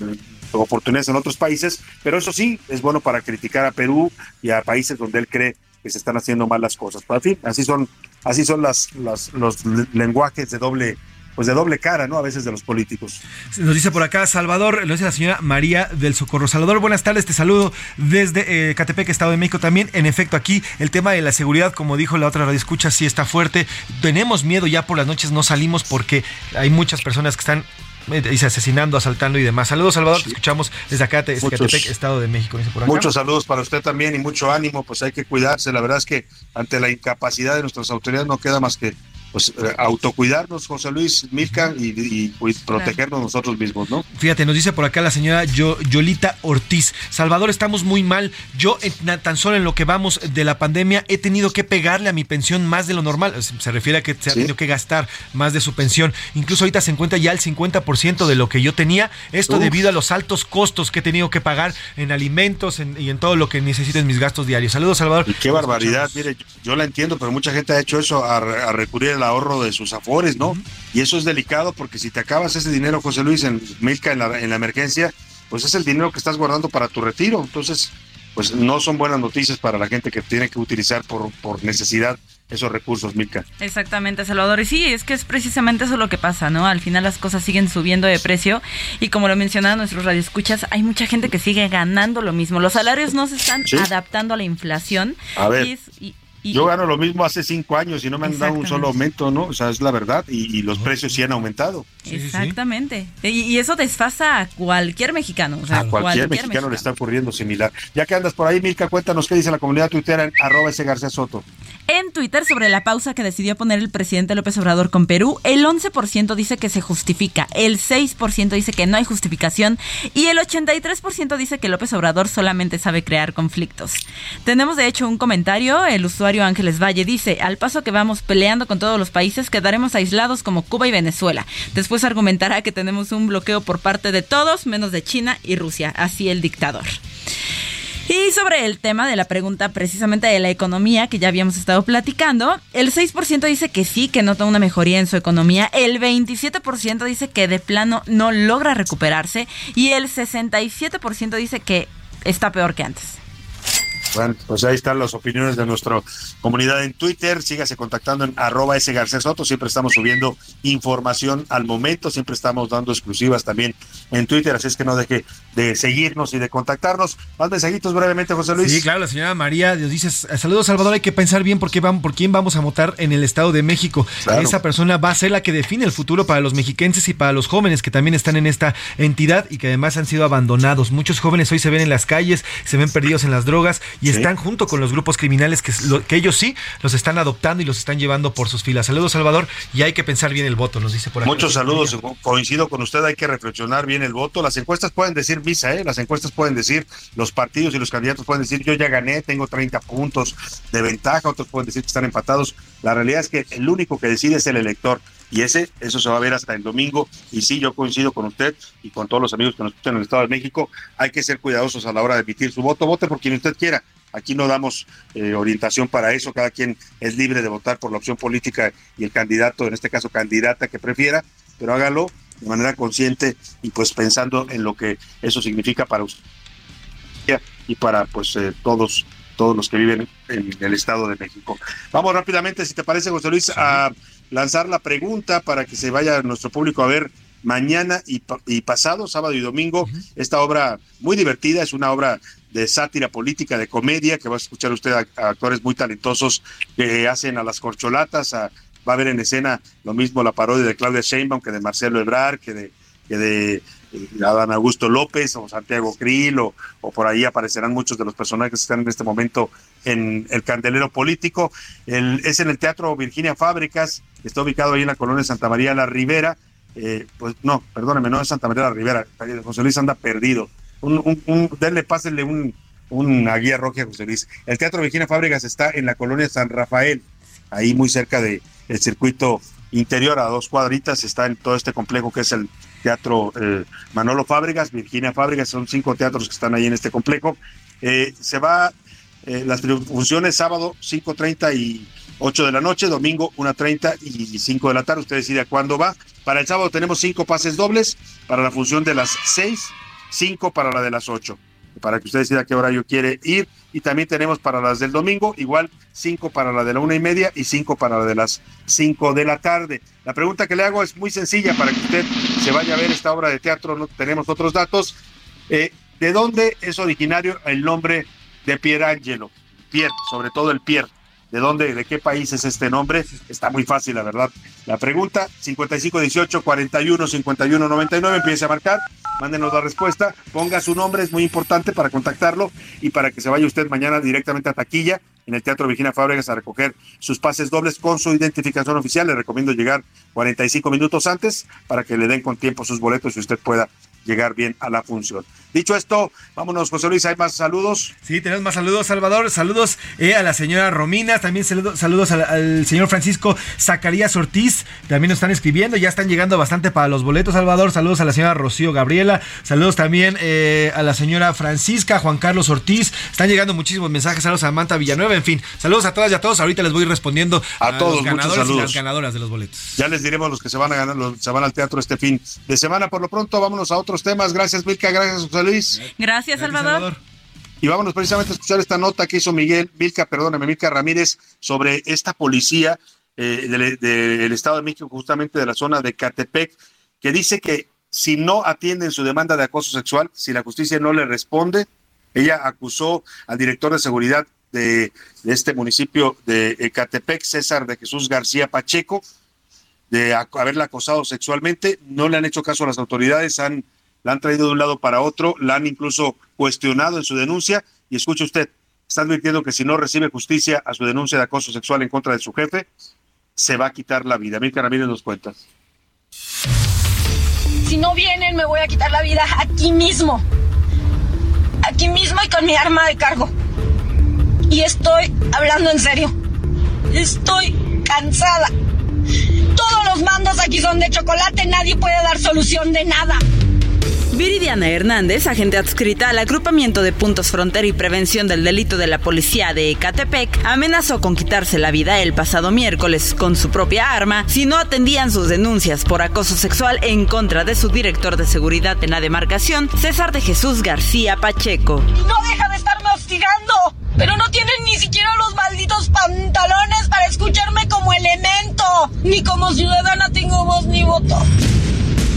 eh, oportunidades en otros países, pero eso sí, es bueno para criticar a Perú y a países donde él cree que se están haciendo mal las cosas. Pero en fin, así son, así son las, las- los lenguajes de doble pues de doble cara, ¿no? A veces de los políticos. Nos dice por acá Salvador, lo dice la señora María del Socorro. Salvador, buenas tardes, te saludo desde eh, Catepec, Estado de México también. En efecto, aquí el tema de la seguridad, como dijo la otra radio escucha, sí está fuerte. Tenemos miedo ya por las noches, no salimos porque hay muchas personas que están eh, dice asesinando, asaltando y demás. Saludos, Salvador, te escuchamos desde acá, desde Catepec, Estado de México. Dice por acá. Muchos saludos para usted también y mucho ánimo, pues hay que cuidarse. La verdad es que ante la incapacidad de nuestras autoridades no queda más que pues eh, autocuidarnos, José Luis, Milka, y, y, pues, protegernos nosotros mismos, ¿no? Fíjate, nos dice por acá la señora Yo- Yolita Ortiz. Salvador, estamos muy mal. Yo tan solo en lo que vamos de la pandemia he tenido que pegarle a mi pensión más de lo normal. Se refiere a que se ha tenido que gastar más de su pensión. Incluso ahorita se encuentra ya el 50% de lo que yo tenía. Esto Uf. debido a los altos costos que he tenido que pagar en alimentos en- y en todo lo que necesito en mis gastos diarios. Saludos, Salvador. Y qué barbaridad, mire, yo, yo la entiendo, pero mucha gente ha hecho eso a, a recurrir al ahorro de sus afores, ¿no? Y eso es delicado porque si te acabas ese dinero, José Luis, en Milka, en la, en la emergencia, pues es el dinero que estás guardando para tu retiro. Entonces, pues no son buenas noticias para la gente que tiene que utilizar por, por necesidad esos recursos, Milka. Exactamente, Salvador. Y sí, es que es precisamente eso lo que pasa, ¿no? Al final las cosas siguen subiendo de precio y como lo mencionaban nuestros radioescuchas, hay mucha gente que sigue ganando lo mismo. Los salarios no se están Sí. adaptando a la inflación. A ver, y es- y- y- Yo gano lo mismo hace cinco años y no me han dado un solo aumento, ¿no? O sea, es la verdad y, y los precios sí han aumentado. Exactamente. Y, y eso desfasa a cualquier mexicano. O sea, a cualquier, mexicano, le está ocurriendo similar. Ya que andas por ahí, Milka, cuéntanos qué dice la comunidad tuitera en arroba ese García Soto. En Twitter, sobre la pausa que decidió poner el presidente López Obrador con Perú, el 11% dice que se justifica, el 6% dice que no hay justificación y el 83% dice que López Obrador solamente sabe crear conflictos. Tenemos de hecho un comentario, el usuario Ángeles Valle dice, al paso que vamos peleando con todos los países, quedaremos aislados como Cuba y Venezuela. Después argumentará que tenemos un bloqueo por parte de todos, menos de China y Rusia, así el dictador. Y sobre el tema de la pregunta precisamente de la economía que ya habíamos estado platicando, el 6% dice que sí, que nota una mejoría en su economía, el 27% dice que de plano no logra recuperarse y el 67% dice que está peor que antes. Bueno, pues ahí están las opiniones de nuestra comunidad en Twitter. Sígase contactando en arroba ese García Soto. Siempre estamos subiendo información al momento. Siempre estamos dando exclusivas también en Twitter. Así es que no deje de seguirnos y de contactarnos. Más mensajitos brevemente, José Luis. Sí, claro, la señora María nos dice, saludos Salvador, hay que pensar bien por, qué vamos, por quién vamos a votar en el Estado de México. Claro. Esa persona va a ser la que define el futuro para los mexiquenses y para los jóvenes que también están en esta entidad y que además han sido abandonados. Muchos jóvenes hoy se ven en las calles, se ven perdidos en las drogas y Sí. están junto con los grupos criminales que, lo- que ellos sí los están adoptando y los están llevando por sus filas. Saludos Salvador y hay que pensar bien el voto, nos dice por aquí. Muchos saludos, coincido con usted, hay que reflexionar bien el voto. Las encuestas pueden decir misa, ¿eh? las encuestas pueden decir, los partidos y los candidatos pueden decir, yo ya gané, tengo 30 puntos de ventaja, otros pueden decir que están empatados. La realidad es que el único que decide es el elector. Y ese, eso se va a ver hasta el domingo. Y sí, yo coincido con usted y con todos los amigos que nos escuchan en el Estado de México. Hay que ser cuidadosos a la hora de emitir su voto. Vote por quien usted quiera. Aquí no damos eh, orientación para eso. Cada quien es libre de votar por la opción política y el candidato, en este caso candidata que prefiera, pero hágalo de manera consciente y pues pensando en lo que eso significa para usted y para pues eh, todos todos los que viven en el Estado de México. Vamos rápidamente, si te parece, José Luis, a lanzar la pregunta para que se vaya nuestro público a ver mañana y, y pasado, sábado y domingo, esta obra muy divertida, es una obra de sátira política, de comedia, que va a escuchar usted a, a actores muy talentosos que hacen a las corcholatas, a- va a ver en escena lo mismo la parodia de Claudia Sheinbaum que de Marcelo Ebrard, que de, que de Adán Augusto López o Santiago Krill o, o por ahí aparecerán muchos de los personajes que están en este momento en el candelero político. El- es en el Teatro Virginia Fábricas, está ubicado ahí en la colonia Santa María la Ribera. Eh, pues no, perdóneme, no es Santa María la Ribera, José Luis anda perdido. Un, un, un- denle, pásenle un, una guía roja a José Luis. El Teatro Virginia Fábricas está en la colonia San Rafael, ahí muy cerca del circuito interior, a dos cuadritas, está en todo este complejo que es el Teatro eh, Manolo Fábricas, Virginia Fábricas, son cinco teatros que están ahí en este complejo. Eh, se va, eh, las funciones sábado 5.30 y 8 de la noche, domingo 1.30 y 5 de la tarde, usted decide a cuándo va. Para el sábado tenemos cinco pases dobles, para la función de las 6, cinco para la de las 8. para que usted decida a qué horario quiere ir. Y también tenemos para las del domingo, igual cinco para la de la una y media y cinco para la de las cinco de la tarde. La pregunta que le hago es muy sencilla para que usted se vaya a ver esta obra de teatro. No tenemos otros datos. Eh, ¿De dónde es originario el nombre de Pierangelo? Pierre, sobre todo el Pierre. ¿De dónde, de qué país es este nombre? Está muy fácil, la verdad. La pregunta, 5518 41 51 99, empiece a marcar, mándenos la respuesta, ponga su nombre, es muy importante para contactarlo y para que se vaya usted mañana directamente a taquilla en el Teatro Virginia Fábregas a recoger sus pases dobles con su identificación oficial. Le recomiendo llegar 45 minutos antes para que le den con tiempo sus boletos y usted pueda llegar bien a la función. Dicho esto, vámonos, José Luis, ¿hay más saludos? Sí, tenemos más saludos, Salvador. Saludos eh, a la señora Romina, también saludo- saludos al, al señor Francisco Zacarías Ortiz, también nos están escribiendo, ya están llegando bastante para los boletos, Salvador. Saludos a la señora Rocío Gabriela, saludos también eh, a la señora Francisca, Juan Carlos Ortiz, están llegando muchísimos mensajes, saludos a Manta Villanueva, en fin, saludos a todas y a todos. Ahorita les voy respondiendo A todos, los muchos ganadores y las ganadoras de los boletos. Ya les diremos los que se van a ganar, los que se van al teatro este fin de semana. Por lo pronto, vámonos a otros temas. Gracias, Milka, gracias, José Luis. Gracias, Salvador. Y vámonos precisamente a escuchar esta nota que hizo Miguel, Milka, perdóname, Milka Ramírez, sobre esta policía eh, del, del Estado de México, justamente de la zona de Catepec, que dice que si no atienden su demanda de acoso sexual, si la justicia no le responde, ella acusó al director de seguridad de, de este municipio de Ecatepec, César de Jesús García Pacheco, de ac- haberla acosado sexualmente. No le han hecho caso a las autoridades, han, la han traído de un lado para otro, la han incluso cuestionado en su denuncia. Y escuche usted, está advirtiendo que si no recibe justicia a su denuncia de acoso sexual en contra de su jefe, se va a quitar la vida. Mirka Ramírez nos cuenta. Si no vienen, me voy a quitar la vida aquí mismo. Aquí mismo y con mi arma de cargo. Y estoy hablando en serio. Estoy cansada. Todos los mandos aquí son de chocolate. Nadie puede dar solución de nada. Viridiana Hernández, agente adscrita al agrupamiento de puntos frontera y prevención del delito de la policía de Ecatepec, amenazó con quitarse la vida el pasado miércoles con su propia arma si no atendían sus denuncias por acoso sexual en contra de su director de seguridad en la demarcación, César de Jesús García Pacheco. No deja de estarme hostigando. Pero no tienen ni siquiera los malditos pantalones para escucharme como elemento. Ni como ciudadana tengo voz ni voto.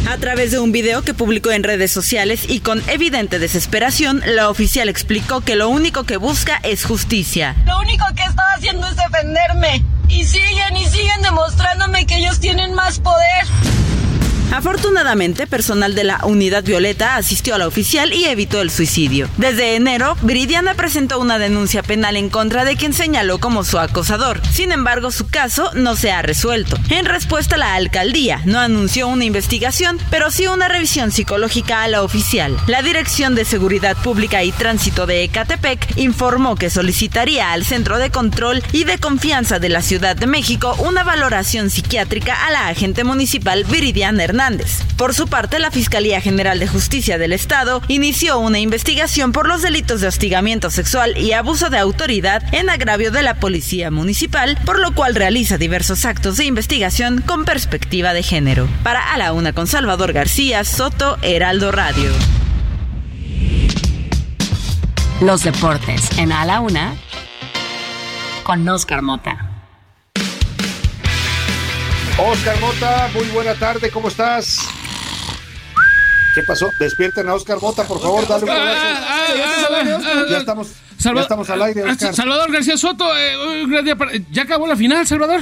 A través de un video que publicó en redes sociales y con evidente desesperación, la oficial explicó que lo único que busca es justicia. Lo único que estaba haciendo es defenderme. Y siguen y siguen demostrándome que ellos tienen más poder. Afortunadamente, personal de la Unidad Violeta asistió a la oficial y evitó el suicidio. Desde enero, Viridiana presentó una denuncia penal en contra de quien señaló como su acosador. Sin embargo, su caso no se ha resuelto. En respuesta, la alcaldía no anunció una investigación, pero sí una revisión psicológica a la oficial. La Dirección de Seguridad Pública y Tránsito de Ecatepec informó que solicitaría al Centro de Control y de Confianza de la Ciudad de México una valoración psiquiátrica a la agente municipal Viridiana. Por su parte, la Fiscalía General de Justicia del Estado inició una investigación por los delitos de hostigamiento sexual y abuso de autoridad en agravio de la Policía Municipal, por lo cual realiza diversos actos de investigación con perspectiva de género. Para A la Una con Salvador García, Soto, Heraldo Radio. Los deportes en A la Una con Oscar Mota. Oscar Mota, muy buena tarde, ¿cómo estás? ¿Qué pasó? Despierten a Oscar Mota, por favor, dale un abrazo. Ya estamos, ya estamos al aire, Oscar. Salvador García Soto, eh, un gran día para- ¿ya acabó la final, Salvador?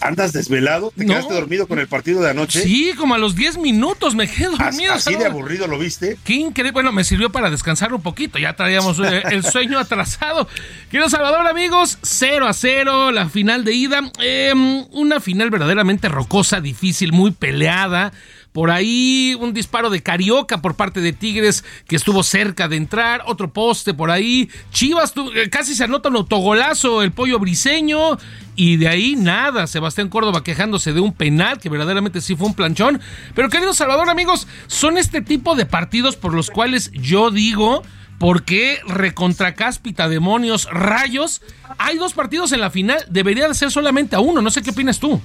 ¿Andas desvelado? ¿Te No. quedaste dormido con el partido de anoche? Sí, como a los 10 minutos me quedo As- dormido. Así de aburrido lo viste. Qué increíble. Bueno, me sirvió para descansar un poquito. Ya traíamos eh, el sueño atrasado. Querido Salvador, amigos, 0 a 0, la final de ida. Eh, una final verdaderamente rocosa, difícil, muy peleada. Por ahí un disparo de Carioca por parte de Tigres que estuvo cerca de entrar. Otro poste por ahí. Chivas eh, casi se anota un autogolazo el pollo briseño. Y de ahí nada. Sebastián Córdoba quejándose de un penal que verdaderamente sí fue un planchón. Pero querido Salvador, amigos, son este tipo de partidos por los cuales yo digo. ¿Por qué recontra cáspita, demonios, rayos? Hay dos partidos en la final, debería de ser solamente a uno, no sé qué opinas tú.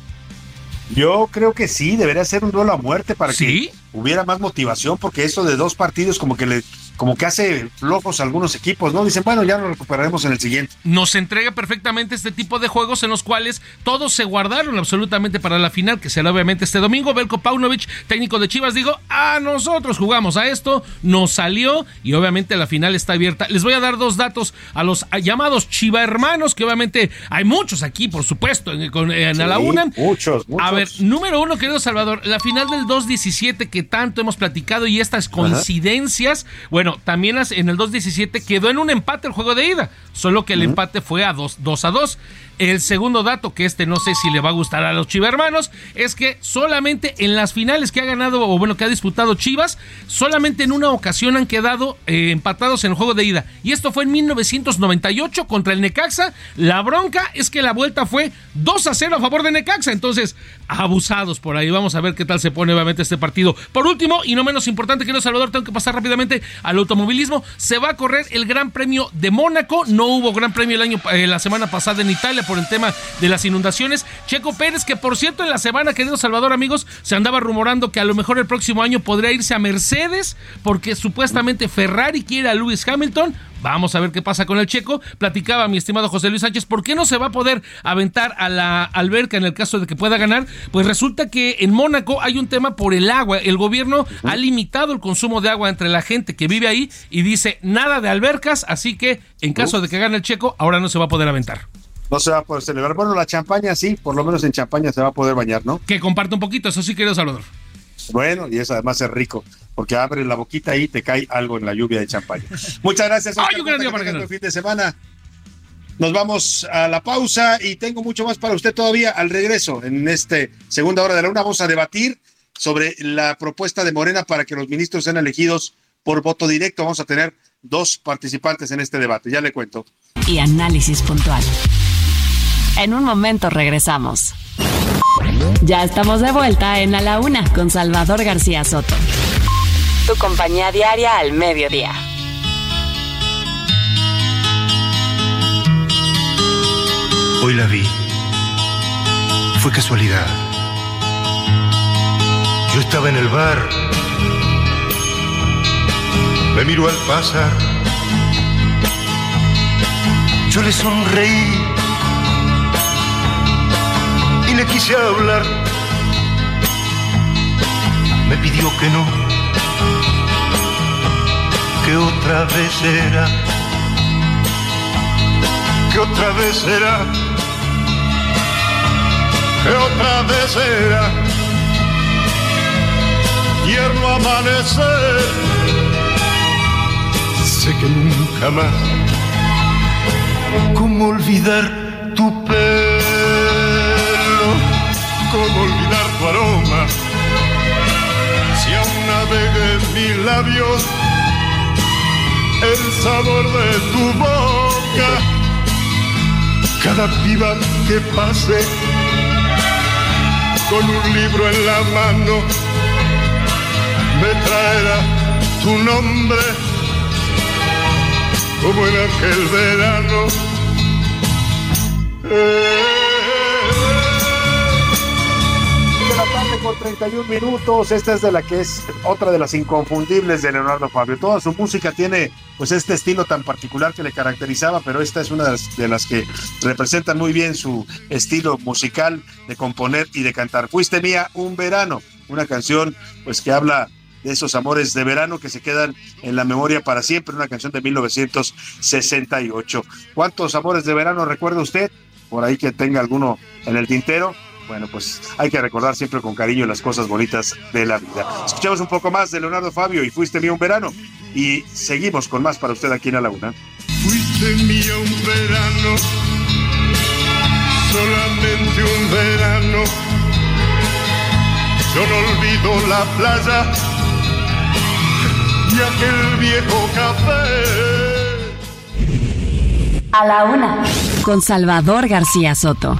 Yo creo que sí, debería ser un duelo a muerte para que hubiera más motivación, porque eso de dos partidos como que le como que hace flojos algunos equipos, ¿no? Dicen, bueno, ya lo recuperaremos en el siguiente. Nos entrega perfectamente este tipo de juegos en los cuales todos se guardaron absolutamente para la final, que será obviamente este domingo. Belko Paunovic, técnico de Chivas, digo, a nosotros jugamos a esto, nos salió y obviamente la final está abierta. Les voy a dar dos datos a los llamados Chiva hermanos, que obviamente hay muchos aquí, por supuesto, en, en a la una. Muchos, muchos. A ver, número uno, querido Salvador, la final del 2-17 que tanto hemos platicado y estas coincidencias, bueno, también en el 2-17 quedó en un empate el juego de ida, solo que el empate fue a 2, 2 a 2. El segundo dato, que este no sé si le va a gustar a los chivermanos, es que solamente en las finales que ha ganado, o bueno, que ha disputado Chivas, solamente en una ocasión han quedado eh, empatados en el juego de ida. Y esto fue en 1998 contra el Necaxa. La bronca es que la vuelta fue 2 a 0 a favor de Necaxa. Entonces, abusados por ahí. Vamos a ver qué tal se pone obviamente este partido. Por último, y no menos importante que no Salvador, tengo que pasar rápidamente al automovilismo. Se va a correr el Gran Premio de Mónaco. No hubo Gran Premio el año, eh, la semana pasada en Italia por el tema de las inundaciones. Checo Pérez, que por cierto en la semana, querido Salvador, amigos, se andaba rumorando que a lo mejor el próximo año podría irse a Mercedes, porque supuestamente Ferrari quiere a Lewis Hamilton. Vamos a ver qué pasa con el checo. Platicaba mi estimado José Luis Sánchez, ¿por qué no se va a poder aventar a la alberca en el caso de que pueda ganar? Pues resulta que en Mónaco hay un tema por el agua. El gobierno ha limitado el consumo de agua entre la gente que vive ahí y dice nada de albercas, así que en caso de que gane el checo, ahora no se va a poder aventar. No se va a poder celebrar. Bueno, la champaña sí, por lo menos en champaña se va a poder bañar, ¿no? Que comparte un poquito, eso sí, querido Salvador. Bueno, y eso además es rico, porque abre la boquita y te cae algo en la lluvia de champaña. Muchas gracias. Ay, un gran día para ganar. el fin de semana. Nos vamos a la pausa y tengo mucho más para usted todavía al regreso. En este segunda hora de la una vamos a debatir sobre la propuesta de Morena para que los ministros sean elegidos por voto directo. Vamos a tener dos participantes en este debate. Ya le cuento. Y análisis puntual. En un momento regresamos. Ya estamos de vuelta en A la Una con Salvador García Soto. Tu compañía diaria al mediodía. Hoy la vi. Fue casualidad. Yo estaba en el bar. Me miró al pasar. Yo le sonreí quise hablar. Me pidió que no, que otra vez era, que otra vez era, que otra vez era. Tierno amanecer, sé que nunca más, ¿cómo olvidar tu pelo? ¿Cómo olvidar tu aroma? Si aún navega en mis labios el sabor de tu boca, cada piba que pase con un libro en la mano me traerá tu nombre como en aquel verano. Eh, con 31 minutos. Esta es de la que es otra de las inconfundibles de Leonardo Fabio. Toda su música tiene pues este estilo tan particular que le caracterizaba, pero esta es una de las, de las que representan muy bien su estilo musical de componer y de cantar. Fuiste mía un verano, una canción pues que habla de esos amores de verano que se quedan en la memoria para siempre, una canción de 1968. ¿Cuántos amores de verano recuerda usted? Por ahí que tenga alguno en el tintero. Bueno, pues hay que recordar siempre con cariño las cosas bonitas de la vida. Escuchamos un poco más de Leonardo Fabio y Fuiste mío un verano. Y seguimos con más para usted aquí en la laguna. Fuiste mía un verano, solamente un verano. Yo no olvido la playa y aquel viejo café. A la Una con Salvador García Soto.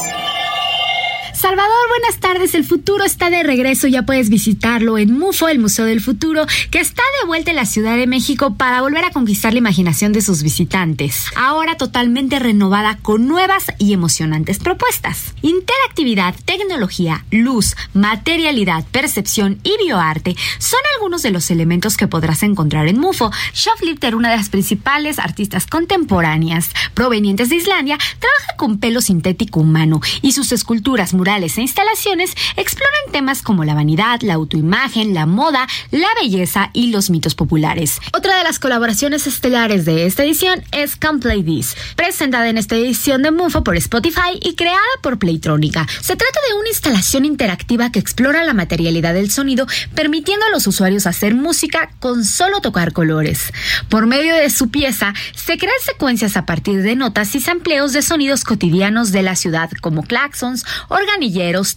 Salvador, buenas tardes. El futuro está de regreso. Ya puedes visitarlo en MUFO, el Museo del Futuro, que está de vuelta en la Ciudad de México para volver a conquistar la imaginación de sus visitantes. Ahora totalmente renovada con nuevas y emocionantes propuestas. Interactividad, tecnología, luz, materialidad, percepción y bioarte son algunos de los elementos que podrás encontrar en MUFO. Shoplifter, una de las principales artistas contemporáneas provenientes de Islandia, trabaja con pelo sintético humano y sus esculturas, murales e instalaciones exploran temas como la vanidad, la autoimagen, la moda, la belleza y los mitos populares. Otra de las colaboraciones estelares de esta edición es Come Play This, presentada en esta edición de MUFO por Spotify y creada por Playtronica. Se trata de una instalación interactiva que explora la materialidad del sonido, permitiendo a los usuarios hacer música con solo tocar colores. Por medio de su pieza, se crean secuencias a partir de notas y sampleos de sonidos cotidianos de la ciudad, como claxons,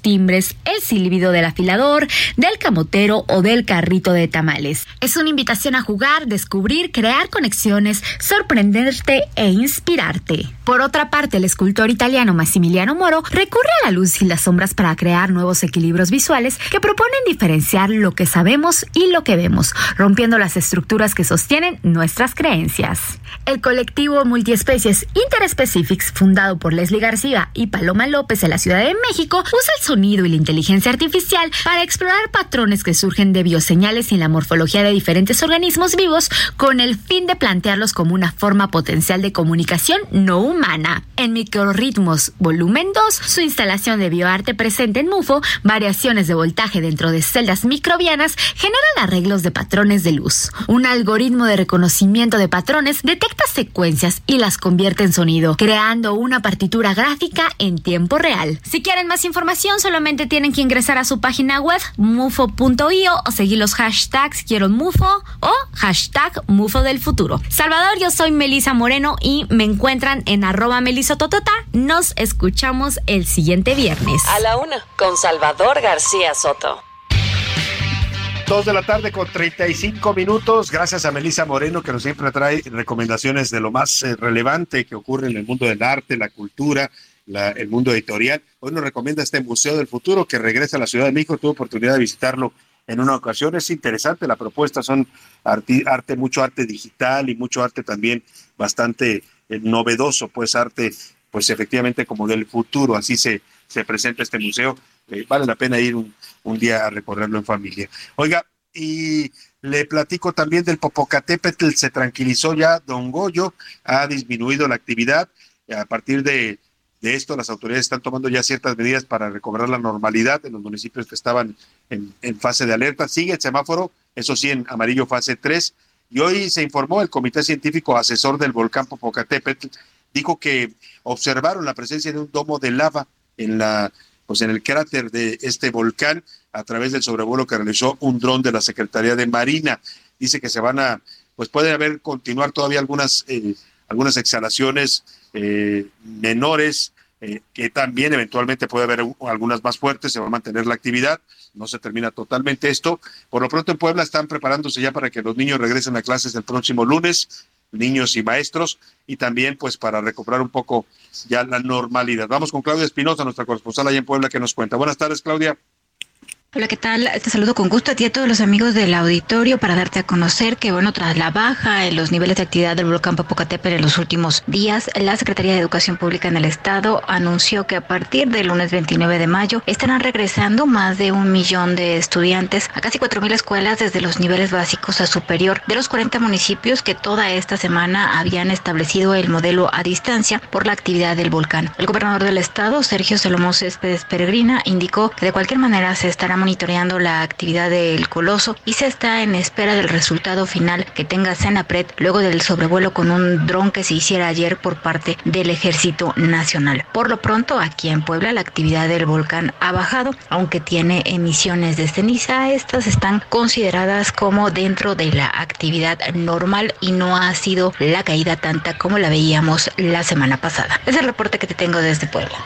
timbres, el silbido del afilador, del camotero o del carrito de tamales. Es una invitación a jugar, descubrir, crear conexiones, sorprenderte e inspirarte. Por otra parte, el escultor italiano Massimiliano Moro recurre a la luz y las sombras para crear nuevos equilibrios visuales que proponen diferenciar lo que sabemos y lo que vemos, rompiendo las estructuras que sostienen nuestras creencias. El colectivo Multiespecies Interspecifics, fundado por Leslie García y Paloma López en la Ciudad de México, usa el sonido y la inteligencia artificial para explorar patrones que surgen de bioseñales y la morfología de diferentes organismos vivos con el fin de plantearlos como una forma potencial de comunicación no humana. En Microritmos Volumen 2, su instalación de bioarte presente en MUFO, variaciones de voltaje dentro de celdas microbianas generan arreglos de patrones de luz. Un algoritmo de reconocimiento de patrones detecta secuencias y las convierte en sonido, creando una partitura gráfica en tiempo real. Si quieren más información, solamente tienen que ingresar a su página web mufo.io o seguir los hashtags quiero mufo o hashtag mufo del futuro. Salvador, yo soy Melisa Moreno y me encuentran en arroba melisototota. Nos escuchamos el siguiente viernes. A la una, con Salvador García Soto. Dos de la tarde con 35 minutos. Gracias a Melisa Moreno que nos siempre trae recomendaciones de lo más eh, relevante que ocurre en el mundo del arte, la cultura, el mundo editorial. Hoy nos recomienda este Museo del Futuro que regresa a la Ciudad de México. Tuve oportunidad de visitarlo en una ocasión. Es interesante la propuesta, son arte, mucho arte digital y mucho arte también bastante eh, novedoso, pues arte, pues efectivamente como del futuro, así se, se presenta este museo. Eh, vale la pena ir un, un, día a recorrerlo en familia. Oiga, y le platico también del Popocatépetl, se tranquilizó ya Don Goyo, ha disminuido la actividad. A partir de de esto, las autoridades están tomando ya ciertas medidas para recobrar la normalidad en los municipios que estaban en, fase de alerta. Sigue el semáforo, eso sí, en amarillo fase 3. Y hoy se informó el Comité Científico Asesor del Volcán Popocatépetl, dijo que observaron la presencia de un domo de lava en la pues en el cráter de este volcán a través del sobrevuelo que realizó un dron de la Secretaría de Marina. Dice que se van a, pues puede haber continuar todavía algunas, eh, algunas exhalaciones eh, menores eh, que también eventualmente puede haber algunas más fuertes, se va a mantener la actividad, no se termina totalmente esto. Por lo pronto en Puebla están preparándose ya para que los niños regresen a clases el próximo lunes, niños y maestros, y también pues para recuperar un poco ya la normalidad. Vamos con Claudia Espinosa, nuestra corresponsal allá en Puebla, que nos cuenta. Buenas tardes, Claudia. Hola, ¿qué tal? Te saludo con gusto a ti y a todos los amigos del auditorio para darte a conocer que, bueno, tras la baja en los niveles de actividad del volcán Popocatépetl en los últimos días, la Secretaría de Educación Pública en el Estado anunció que a partir del lunes 29 de mayo estarán regresando más de un millón de estudiantes a casi 4.000 escuelas desde los niveles básicos a superior de los 40 municipios que toda esta semana habían establecido el modelo a distancia por la actividad del volcán. El gobernador del Estado, Sergio Salomón Céspedes Peregrina, indicó que de cualquier manera se estará monitoreando la actividad del coloso y se está en espera del resultado final que tenga Senapred luego del sobrevuelo con un dron que se hiciera ayer por parte del Ejército Nacional. Por lo pronto, aquí en Puebla la actividad del volcán ha bajado, aunque tiene emisiones de ceniza, estas están consideradas como dentro de la actividad normal y no ha sido la caída tanta como la veíamos la semana pasada. Es el reporte que te tengo desde Puebla.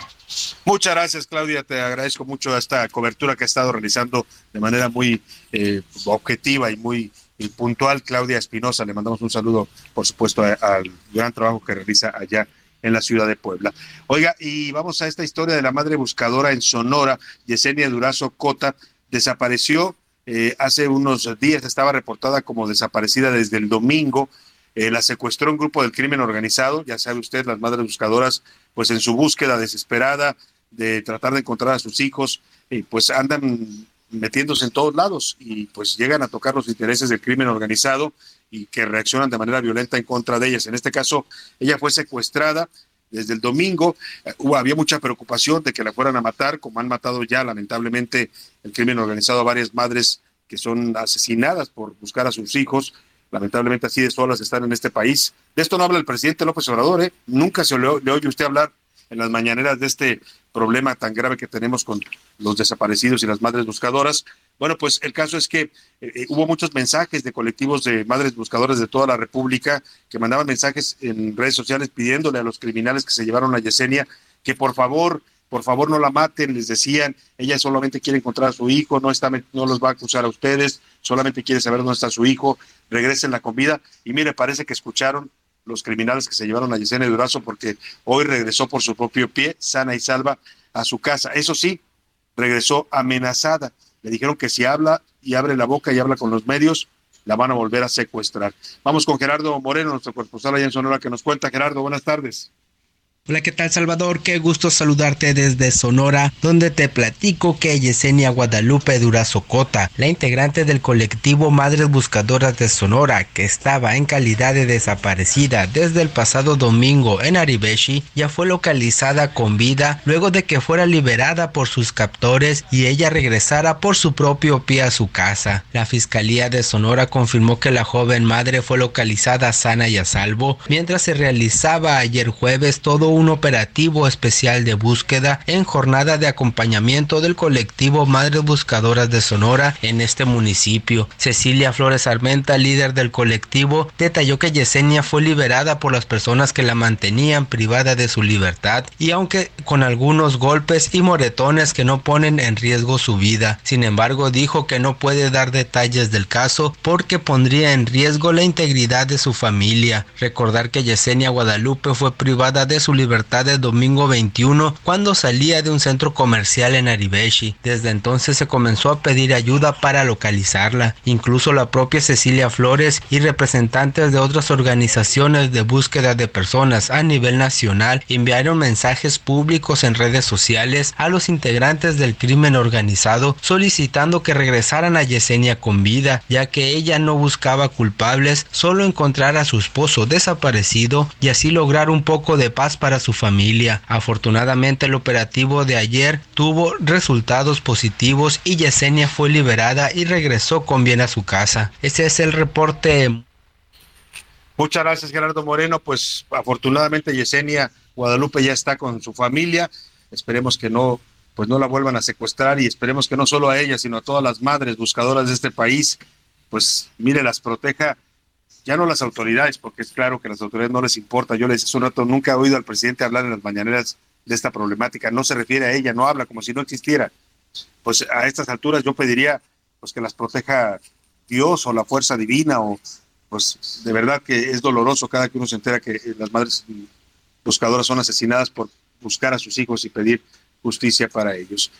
Muchas gracias, Claudia. Te agradezco mucho esta cobertura que ha estado realizando de manera muy eh, objetiva y muy puntual. Claudia Espinosa, le mandamos un saludo, por supuesto, al gran trabajo que realiza allá en la ciudad de Puebla. Oiga, y vamos a esta historia de la madre buscadora en Sonora, Yesenia Durazo Cota, desapareció eh, hace unos días, estaba reportada como desaparecida desde el domingo. Eh, la secuestró un grupo del crimen organizado, ya sabe usted, las madres buscadoras, pues en su búsqueda desesperada de tratar de encontrar a sus hijos, y pues andan metiéndose en todos lados y pues llegan a tocar los intereses del crimen organizado y que reaccionan de manera violenta en contra de ellas. En este caso, ella fue secuestrada desde el domingo. Eh, había mucha preocupación de que la fueran a matar, como han matado ya lamentablemente el crimen organizado a varias madres que son asesinadas por buscar a sus hijos. Lamentablemente así de solas están en este país. De esto no habla el presidente López Obrador, ¿eh? Nunca se le, oye usted hablar en las mañaneras de este problema tan grave que tenemos con los desaparecidos y las madres buscadoras. Bueno, pues el caso es que eh, eh, hubo muchos mensajes de colectivos de madres buscadoras de toda la República que mandaban mensajes en redes sociales pidiéndole a los criminales que se llevaron a Yesenia que por favor, por favor no la maten, les decían, ella solamente quiere encontrar a su hijo, no está no los va a acusar a ustedes, solamente quiere saber dónde está su hijo, regresen la comida y mire, parece que escucharon los criminales que se llevaron a Yesenia Durazo porque hoy regresó por su propio pie, sana y salva, a su casa. Eso sí, regresó amenazada. Le dijeron que si habla y abre la boca y habla con los medios, la van a volver a secuestrar. Vamos con Gerardo Moreno, nuestro corresponsal allá en Sonora, que nos cuenta. Gerardo, buenas tardes. Hola, ¿qué tal Salvador? Qué gusto saludarte desde Sonora, donde te platico que Yesenia Guadalupe Durazo Cota, la integrante del colectivo Madres Buscadoras de Sonora, que estaba en calidad de desaparecida desde el pasado domingo en Aribeshi, ya fue localizada con vida luego de que fuera liberada por sus captores y ella regresara por su propio pie a su casa. La Fiscalía de Sonora confirmó que la joven madre fue localizada sana y a salvo, mientras se realizaba ayer jueves todo un operativo especial de búsqueda en jornada de acompañamiento del colectivo Madres Buscadoras de Sonora en este municipio. Cecilia Flores Armenta, líder del colectivo, detalló que Yesenia fue liberada por las personas que la mantenían privada de su libertad y aunque con algunos golpes y moretones que no ponen en riesgo su vida. Sin embargo, dijo que no puede dar detalles del caso porque pondría en riesgo la integridad de su familia. Recordar que Yesenia Guadalupe fue privada de su libertad el domingo 21 cuando salía de un centro comercial en Aribeshi. Desde entonces se comenzó a pedir ayuda para localizarla. Incluso la propia Cecilia Flores y representantes de otras organizaciones de búsqueda de personas a nivel nacional enviaron mensajes públicos en redes sociales a los integrantes del crimen organizado solicitando que regresaran a Yesenia con vida, ya que ella no buscaba culpables, solo encontrar a su esposo desaparecido y así lograr un poco de paz para su familia. Afortunadamente el operativo de ayer tuvo resultados positivos y Yesenia fue liberada y regresó con bien a su casa. Ese es el reporte. Muchas gracias Gerardo Moreno. Pues afortunadamente Yesenia Guadalupe ya está con su familia. Esperemos que no pues no la vuelvan a secuestrar y esperemos que no solo a ella, sino a todas las madres buscadoras de este país, pues mire, las proteja ya no las autoridades, porque es claro que las autoridades no les importa. Yo les hace un rato, nunca he oído al presidente hablar en las mañaneras de esta problemática, no se refiere a ella, no habla como si no existiera. Pues a estas alturas yo pediría pues que las proteja Dios o la fuerza divina o pues de verdad que es doloroso cada que uno se entera que las madres buscadoras son asesinadas por buscar a sus hijos y pedir justicia para ellos.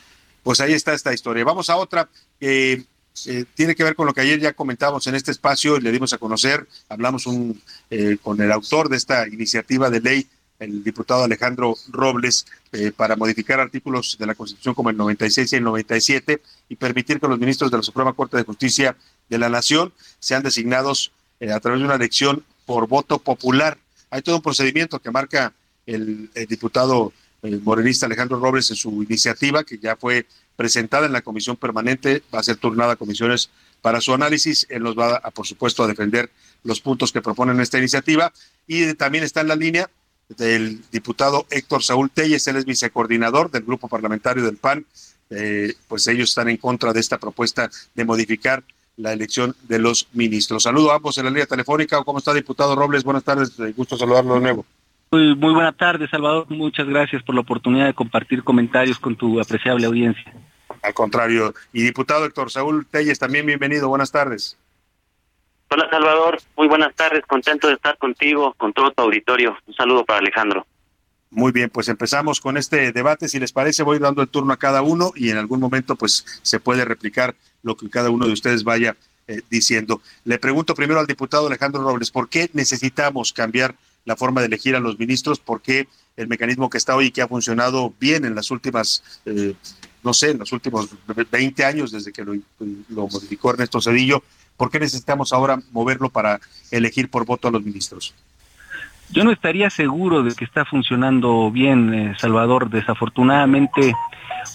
Pues ahí está esta historia. Vamos a otra. Eh, eh, tiene que ver con lo que ayer ya comentábamos en este espacio y le dimos a conocer, hablamos un, eh, con el autor de esta iniciativa de ley, el diputado Alejandro Robles, eh, para modificar artículos de la Constitución como el 96 y el 97 y permitir que los ministros de la Suprema Corte de Justicia de la Nación sean designados a través de una elección por voto popular. Hay todo un procedimiento que marca el, el diputado morenista Alejandro Robles en su iniciativa, que ya fue presentada en la comisión permanente, va a ser turnada a comisiones para su análisis. Él nos va, a, por supuesto, a defender los puntos que proponen esta iniciativa. Y también está en la línea del diputado Héctor Saúl Telles, él es vicecoordinador del grupo parlamentario del PAN. Eh, pues ellos están en contra de esta propuesta de modificar la elección de los ministros. Saludo a ambos en la línea telefónica. ¿Cómo está, diputado Robles? Buenas tardes, eh, gusto saludarlo de nuevo. Muy, muy buena tarde, Salvador. Muchas gracias por la oportunidad de compartir comentarios con tu apreciable audiencia. Al contrario. Y diputado Héctor Saúl Telles, también bienvenido. Buenas tardes. Hola Salvador, muy buenas tardes, contento de estar contigo, con todo tu auditorio. Un saludo para Alejandro. Muy bien, pues empezamos con este debate. Si les parece, voy dando el turno a cada uno y en algún momento pues se puede replicar lo que cada uno de ustedes vaya eh, diciendo. Le pregunto primero al diputado Alejandro Robles, ¿por qué necesitamos cambiar la forma de elegir a los ministros? ¿Por qué el mecanismo que está hoy y que ha funcionado bien en las últimas, eh, no sé, en los últimos 20 años desde que lo, modificó Ernesto Cedillo, ¿por qué necesitamos ahora moverlo para elegir por voto a los ministros? Yo no estaría seguro de que está funcionando bien, eh, Salvador. Desafortunadamente,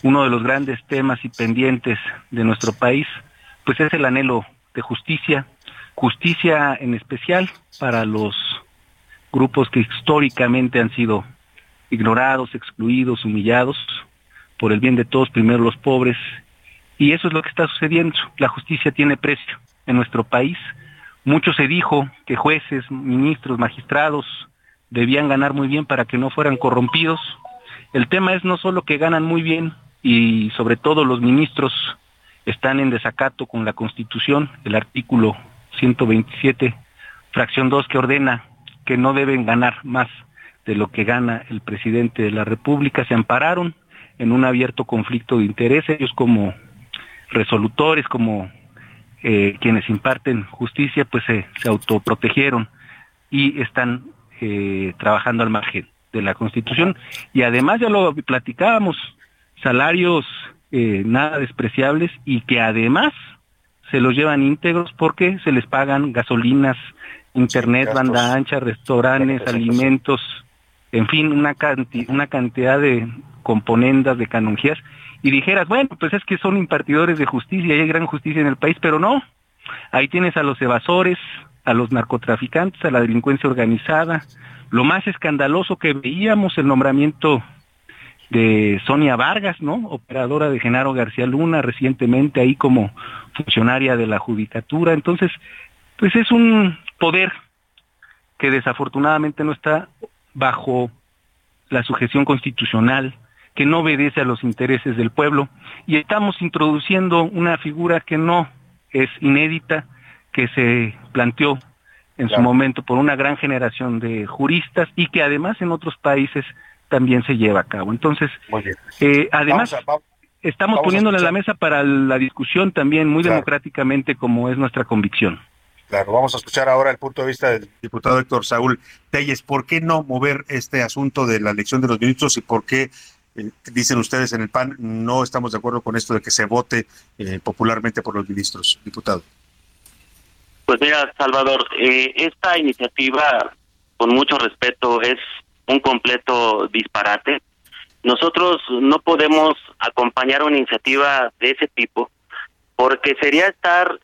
uno de los grandes temas y pendientes de nuestro país, pues es el anhelo de justicia, justicia en especial para los grupos que históricamente han sido ignorados, excluidos, humillados, por el bien de todos, primero los pobres. Y eso es lo que está sucediendo. La justicia tiene precio en nuestro país mucho se dijo que jueces, ministros, magistrados debían ganar muy bien para que no fueran corrompidos. El tema es no solo que ganan muy bien y sobre todo los ministros están en desacato con la Constitución, el artículo 127, fracción 2, que ordena que no deben ganar más de lo que gana el presidente de la República, se ampararon en un abierto conflicto de interés, ellos como resolutores, como eh, quienes imparten justicia pues se, autoprotegieron y están eh, trabajando al margen de la Constitución. Y además ya lo platicábamos, salarios eh, nada despreciables y que además se los llevan íntegros porque se les pagan gasolinas, internet, banda ancha, restaurantes, alimentos, en fin, una, una cantidad de componendas, de canonjías y dijeras, bueno, pues es que son impartidores de justicia y hay gran justicia en el país, pero no. Ahí tienes a los evasores, a los narcotraficantes, a la delincuencia organizada. Lo más escandaloso que veíamos el nombramiento de Sonia Vargas, ¿no? Operadora de Genaro García Luna, recientemente ahí como funcionaria de la judicatura. Entonces, pues es un poder que desafortunadamente no está bajo la sujeción constitucional, que no obedece a los intereses del pueblo y estamos introduciendo una figura que no es inédita, que se planteó en su momento por una gran generación de juristas y que además en otros países también se lleva a cabo. Entonces, eh, además, estamos poniéndole en la mesa para la discusión también muy democráticamente como es nuestra convicción. Claro, vamos a escuchar ahora el punto de vista del diputado Héctor Saúl Telles. ¿Por qué no mover este asunto de la elección de los ministros y por qué dicen ustedes en el PAN, no estamos de acuerdo con esto de que se vote eh, popularmente por los ministros, diputado. Pues mira, Salvador, eh, esta iniciativa, con mucho respeto, es un completo disparate. Nosotros no podemos acompañar una iniciativa de ese tipo porque sería estar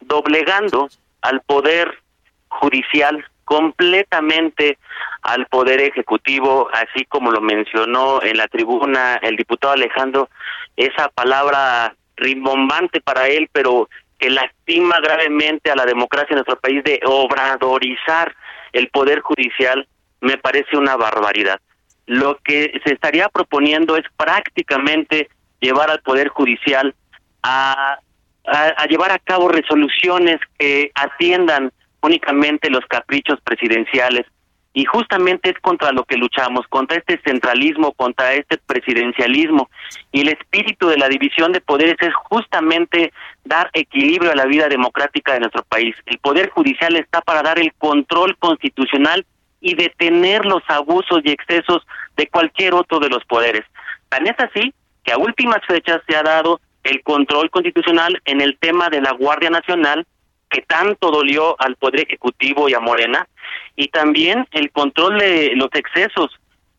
doblegando al poder judicial completamente al Poder Ejecutivo, así como lo mencionó en la tribuna el diputado Alejandro, esa palabra rimbombante para él, pero que lastima gravemente a la democracia en nuestro país de obradorizar el Poder Judicial, me parece una barbaridad. Lo que se estaría proponiendo es prácticamente llevar al Poder Judicial a, a llevar a cabo resoluciones que atiendan únicamente los caprichos presidenciales. Y justamente es contra lo que luchamos, contra este centralismo, contra este presidencialismo. Y el espíritu de la división de poderes es justamente dar equilibrio a la vida democrática de nuestro país. El Poder Judicial está para dar el control constitucional y detener los abusos y excesos de cualquier otro de los poderes. Tan es así que a últimas fechas se ha dado el control constitucional en el tema de la Guardia Nacional que tanto dolió al Poder Ejecutivo y a Morena, y también el control de los excesos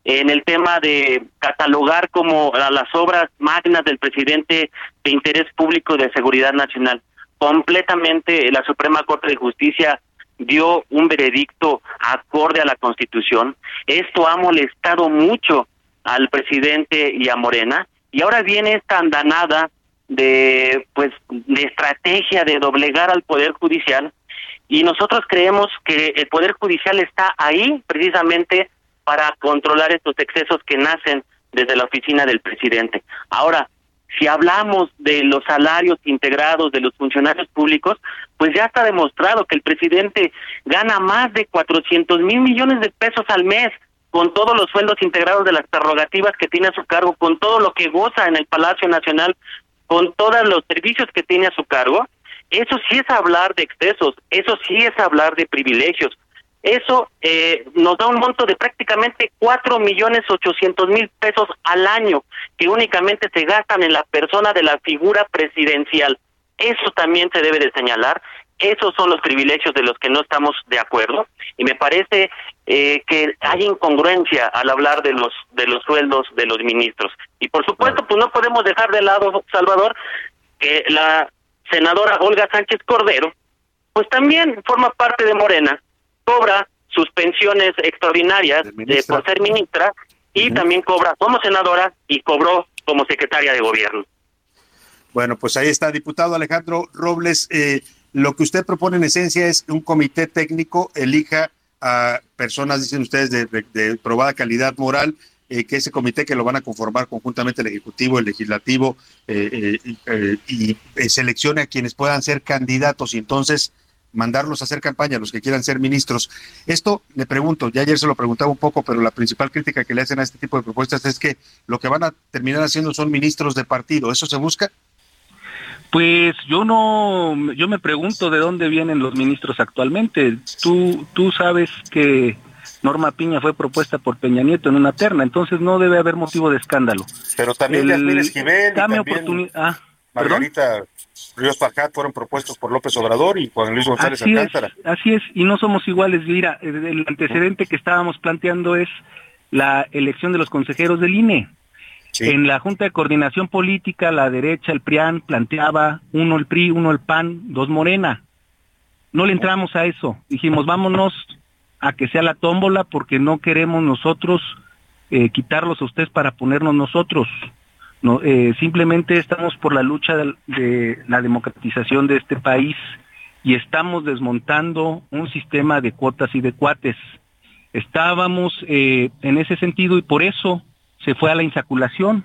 en el tema de catalogar como a las obras magnas del presidente de interés público de seguridad nacional. Completamente la Suprema Corte de Justicia dio un veredicto acorde a la Constitución. Esto ha molestado mucho al presidente y a Morena. Y ahora viene esta andanada de pues de estrategia de doblegar al poder judicial y nosotros creemos que el poder judicial está ahí precisamente para controlar estos excesos que nacen desde la oficina del presidente. Ahora, si hablamos de los salarios integrados de los funcionarios públicos, pues ya está demostrado que el presidente gana más de 400 mil millones de pesos al mes con todos los sueldos integrados de las prerrogativas que tiene a su cargo, con todo lo que goza en el Palacio Nacional, con todos los servicios que tiene a su cargo, eso sí es hablar de excesos, eso sí es hablar de privilegios. Eso eh, nos da un monto de prácticamente cuatro millones ochocientos mil pesos al año que únicamente se gastan en la persona de la figura presidencial. Eso también se debe de señalar. Esos son los privilegios de los que no estamos de acuerdo y me parece eh, que hay incongruencia al hablar de los de los sueldos de los ministros y por supuesto pues no podemos dejar de lado Salvador que la senadora Olga Sánchez Cordero pues también forma parte de Morena cobra sus pensiones extraordinarias de, por ser ministra y también cobra como senadora y cobró como secretaria de gobierno. Bueno, pues ahí está, diputado Alejandro Robles. Eh, lo que usted propone en esencia es que un comité técnico elija a personas, dicen ustedes, de, probada calidad moral, eh, que ese comité que lo van a conformar conjuntamente el Ejecutivo, el Legislativo, eh, y seleccione a quienes puedan ser candidatos y entonces mandarlos a hacer campaña, los que quieran ser ministros. Esto, le pregunto, ya ayer se lo preguntaba un poco, pero la principal crítica que le hacen a este tipo de propuestas es que lo que van a terminar haciendo son ministros de partido. ¿Eso se busca? Pues yo no, yo me pregunto de dónde vienen los ministros actualmente. Tú, tú sabes que Norma Piña fue propuesta por Peña Nieto en una terna, entonces no debe haber motivo de escándalo. Pero también El, Esquivel, dame oportunidad. Ah, Margarita Ríos Parcat fueron propuestos por López Obrador y Juan Luis González así Alcántara. Es, así es, y no somos iguales. Mira, el antecedente que estábamos planteando es la elección de los consejeros del INE. En la Junta de Coordinación Política, la derecha, el PRIAN, planteaba uno el PRI, uno el PAN, dos Morena. No le entramos a eso. Dijimos, vámonos a que sea la tómbola porque no queremos nosotros eh, quitarlos a ustedes para ponernos nosotros. No, eh, simplemente estamos por la lucha de, de, la democratización de este país y estamos desmontando un sistema de cuotas y de cuates. Estábamos eh, en ese sentido y por eso se fue a la insaculación.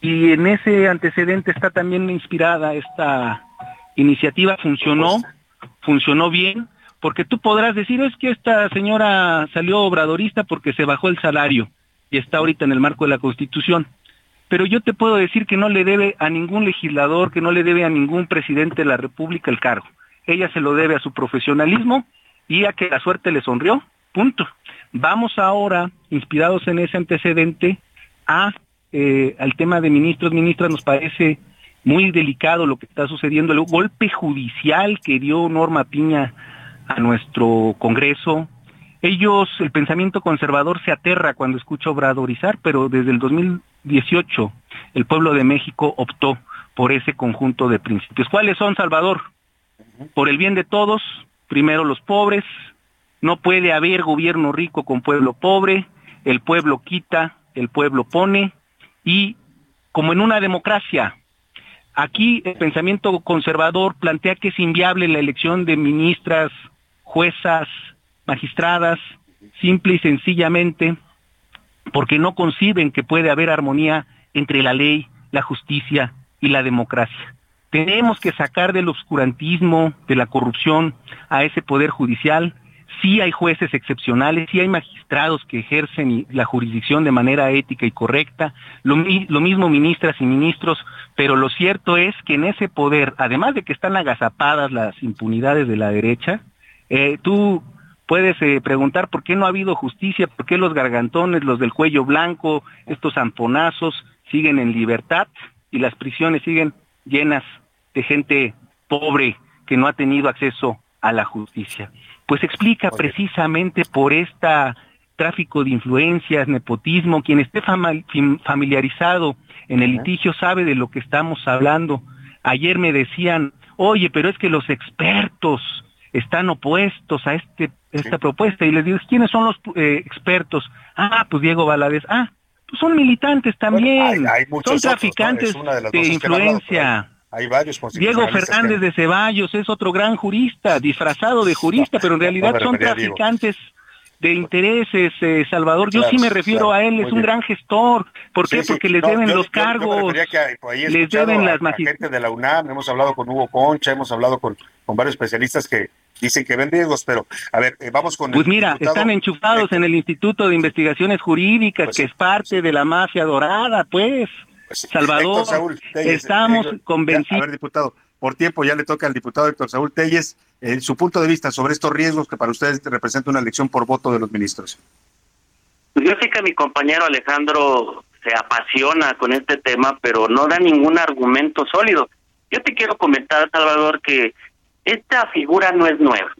Y en ese antecedente está también inspirada esta iniciativa, funcionó, funcionó bien, porque tú podrás decir, es que esta señora salió obradorista porque se bajó el salario y está ahorita en el marco de la Constitución. Pero yo te puedo decir que no le debe a ningún legislador, que no le debe a ningún presidente de la República el cargo. Ella se lo debe a su profesionalismo y a que la suerte le sonrió. Punto. Vamos ahora, inspirados en ese antecedente, a eh, al tema de ministros, ministras, nos parece muy delicado lo que está sucediendo, el golpe judicial que dio Norma Piña a nuestro Congreso. Ellos, el pensamiento conservador se aterra cuando escucha obradorizar, pero desde el 2018 el pueblo de México optó por ese conjunto de principios. ¿Cuáles son, Salvador? Por el bien de todos, primero los pobres, no puede haber gobierno rico con pueblo pobre, el pueblo quita, el pueblo pone y como en una democracia, aquí el pensamiento conservador plantea que es inviable la elección de ministras, juezas, magistradas, simple y sencillamente porque no conciben que puede haber armonía entre la ley, la justicia y la democracia. Tenemos que sacar del obscurantismo, de la corrupción a ese poder judicial sí hay jueces excepcionales, sí hay magistrados que ejercen la jurisdicción de manera ética y correcta, lo, mismo ministras y ministros, pero lo cierto es que en ese poder, además de que están agazapadas las impunidades de la derecha, eh, tú puedes eh, preguntar por qué no ha habido justicia, por qué los gargantones, los del cuello blanco, estos zamponazos siguen en libertad y las prisiones siguen llenas de gente pobre que no ha tenido acceso a la justicia pues explica precisamente por esta tráfico de influencias, nepotismo, quien esté familiarizado en el litigio sabe de lo que estamos hablando. Ayer me decían, oye, pero es que los expertos están opuestos a este esta propuesta y les digo, ¿quiénes son los eh, expertos? Ah, pues Diego Valadez. Ah, pues son militantes también, son traficantes de, influencia. Hay varios Diego Fernández de Ceballos es otro gran jurista, disfrazado de jurista, pero en realidad son traficantes de intereses, eh, Salvador. Yo sí me refiero a él, es un gran gestor. ¿Por qué? Porque les deben los cargos, les deben las magistraturas. de la UNAM, hemos hablado con Hugo Concha, hemos hablado con, con varios especialistas que dicen que ven riesgos, pero a ver, eh, vamos con... Pues mira, están enchufados en el Instituto de Investigaciones Jurídicas, pues que es parte de la mafia dorada, pues. Pues Salvador, estamos convencidos... A ver, diputado, por tiempo ya le toca al diputado Héctor Saúl Telles eh, su punto de vista sobre estos riesgos que para ustedes representa una elección por voto de los ministros. Pues yo sé que mi compañero Alejandro se apasiona con este tema, pero no da ningún argumento sólido. Yo te quiero comentar, Salvador, que esta figura no es nueva.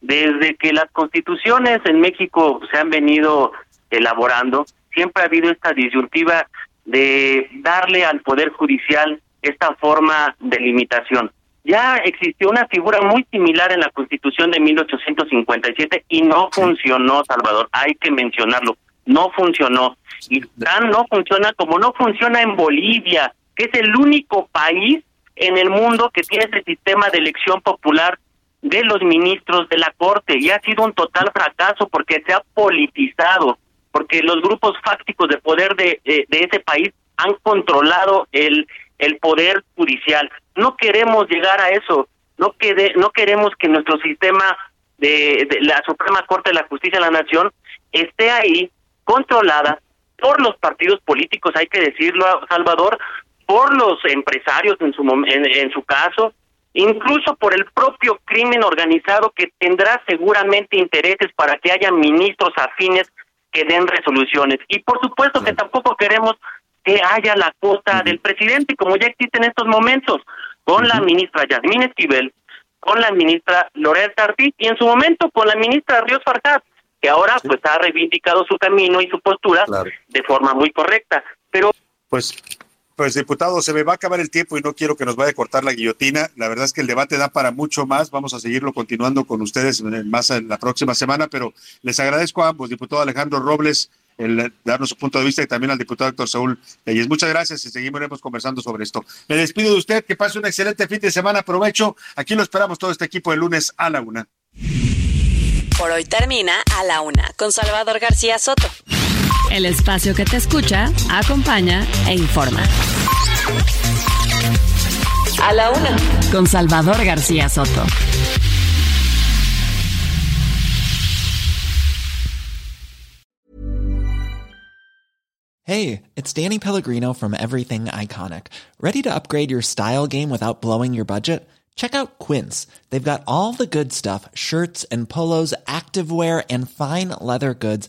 Desde que las constituciones en México se han venido elaborando, siempre ha habido esta disyuntiva de darle al Poder Judicial esta forma de limitación. Ya existió una figura muy similar en la Constitución de 1857 y no funcionó, Salvador, hay que mencionarlo, no funcionó. Y tan no funciona como no funciona en Bolivia, que es el único país en el mundo que tiene ese sistema de elección popular de los ministros de la Corte y ha sido un total fracaso porque se ha politizado, porque los grupos fácticos de poder de, ese país han controlado el, el poder judicial. No queremos llegar a eso, no, quede, no queremos que nuestro sistema de, de la Suprema Corte de la Justicia de la Nación esté ahí controlada por los partidos políticos, hay que decirlo, Salvador, por los empresarios en su, en, su caso, incluso por el propio crimen organizado que tendrá seguramente intereses para que haya ministros afines que den resoluciones. Y por supuesto que tampoco queremos que haya la cuota del presidente, como ya existe en estos momentos, con la ministra Yasmín Esquivel, con la ministra Loretta Ortiz y en su momento con la ministra Ríos Farjat, que ahora pues ha reivindicado su camino y su postura de forma muy correcta. Pero pues pues diputado, se me va a acabar el tiempo y no quiero que nos vaya a cortar la guillotina. La verdad es que el debate da para mucho más. Vamos a seguirlo continuando con ustedes más en la próxima semana, pero les agradezco a ambos, diputado Alejandro Robles, el darnos su punto de vista y también al diputado Héctor Saúl Leyes. Muchas gracias y seguiremos conversando sobre esto. Me despido de usted, que pase un excelente fin de semana. Aprovecho. Aquí lo esperamos todo este equipo el lunes a la una. Por hoy termina a la una con Salvador García Soto. El espacio que te escucha, acompaña e informa. A la una con Salvador García Soto. Hey, it's Danny Pellegrino from Everything Iconic. Ready to upgrade your style game without blowing your budget? Check out Quince. They've got all the good stuff shirts and polos, activewear, and fine leather goods,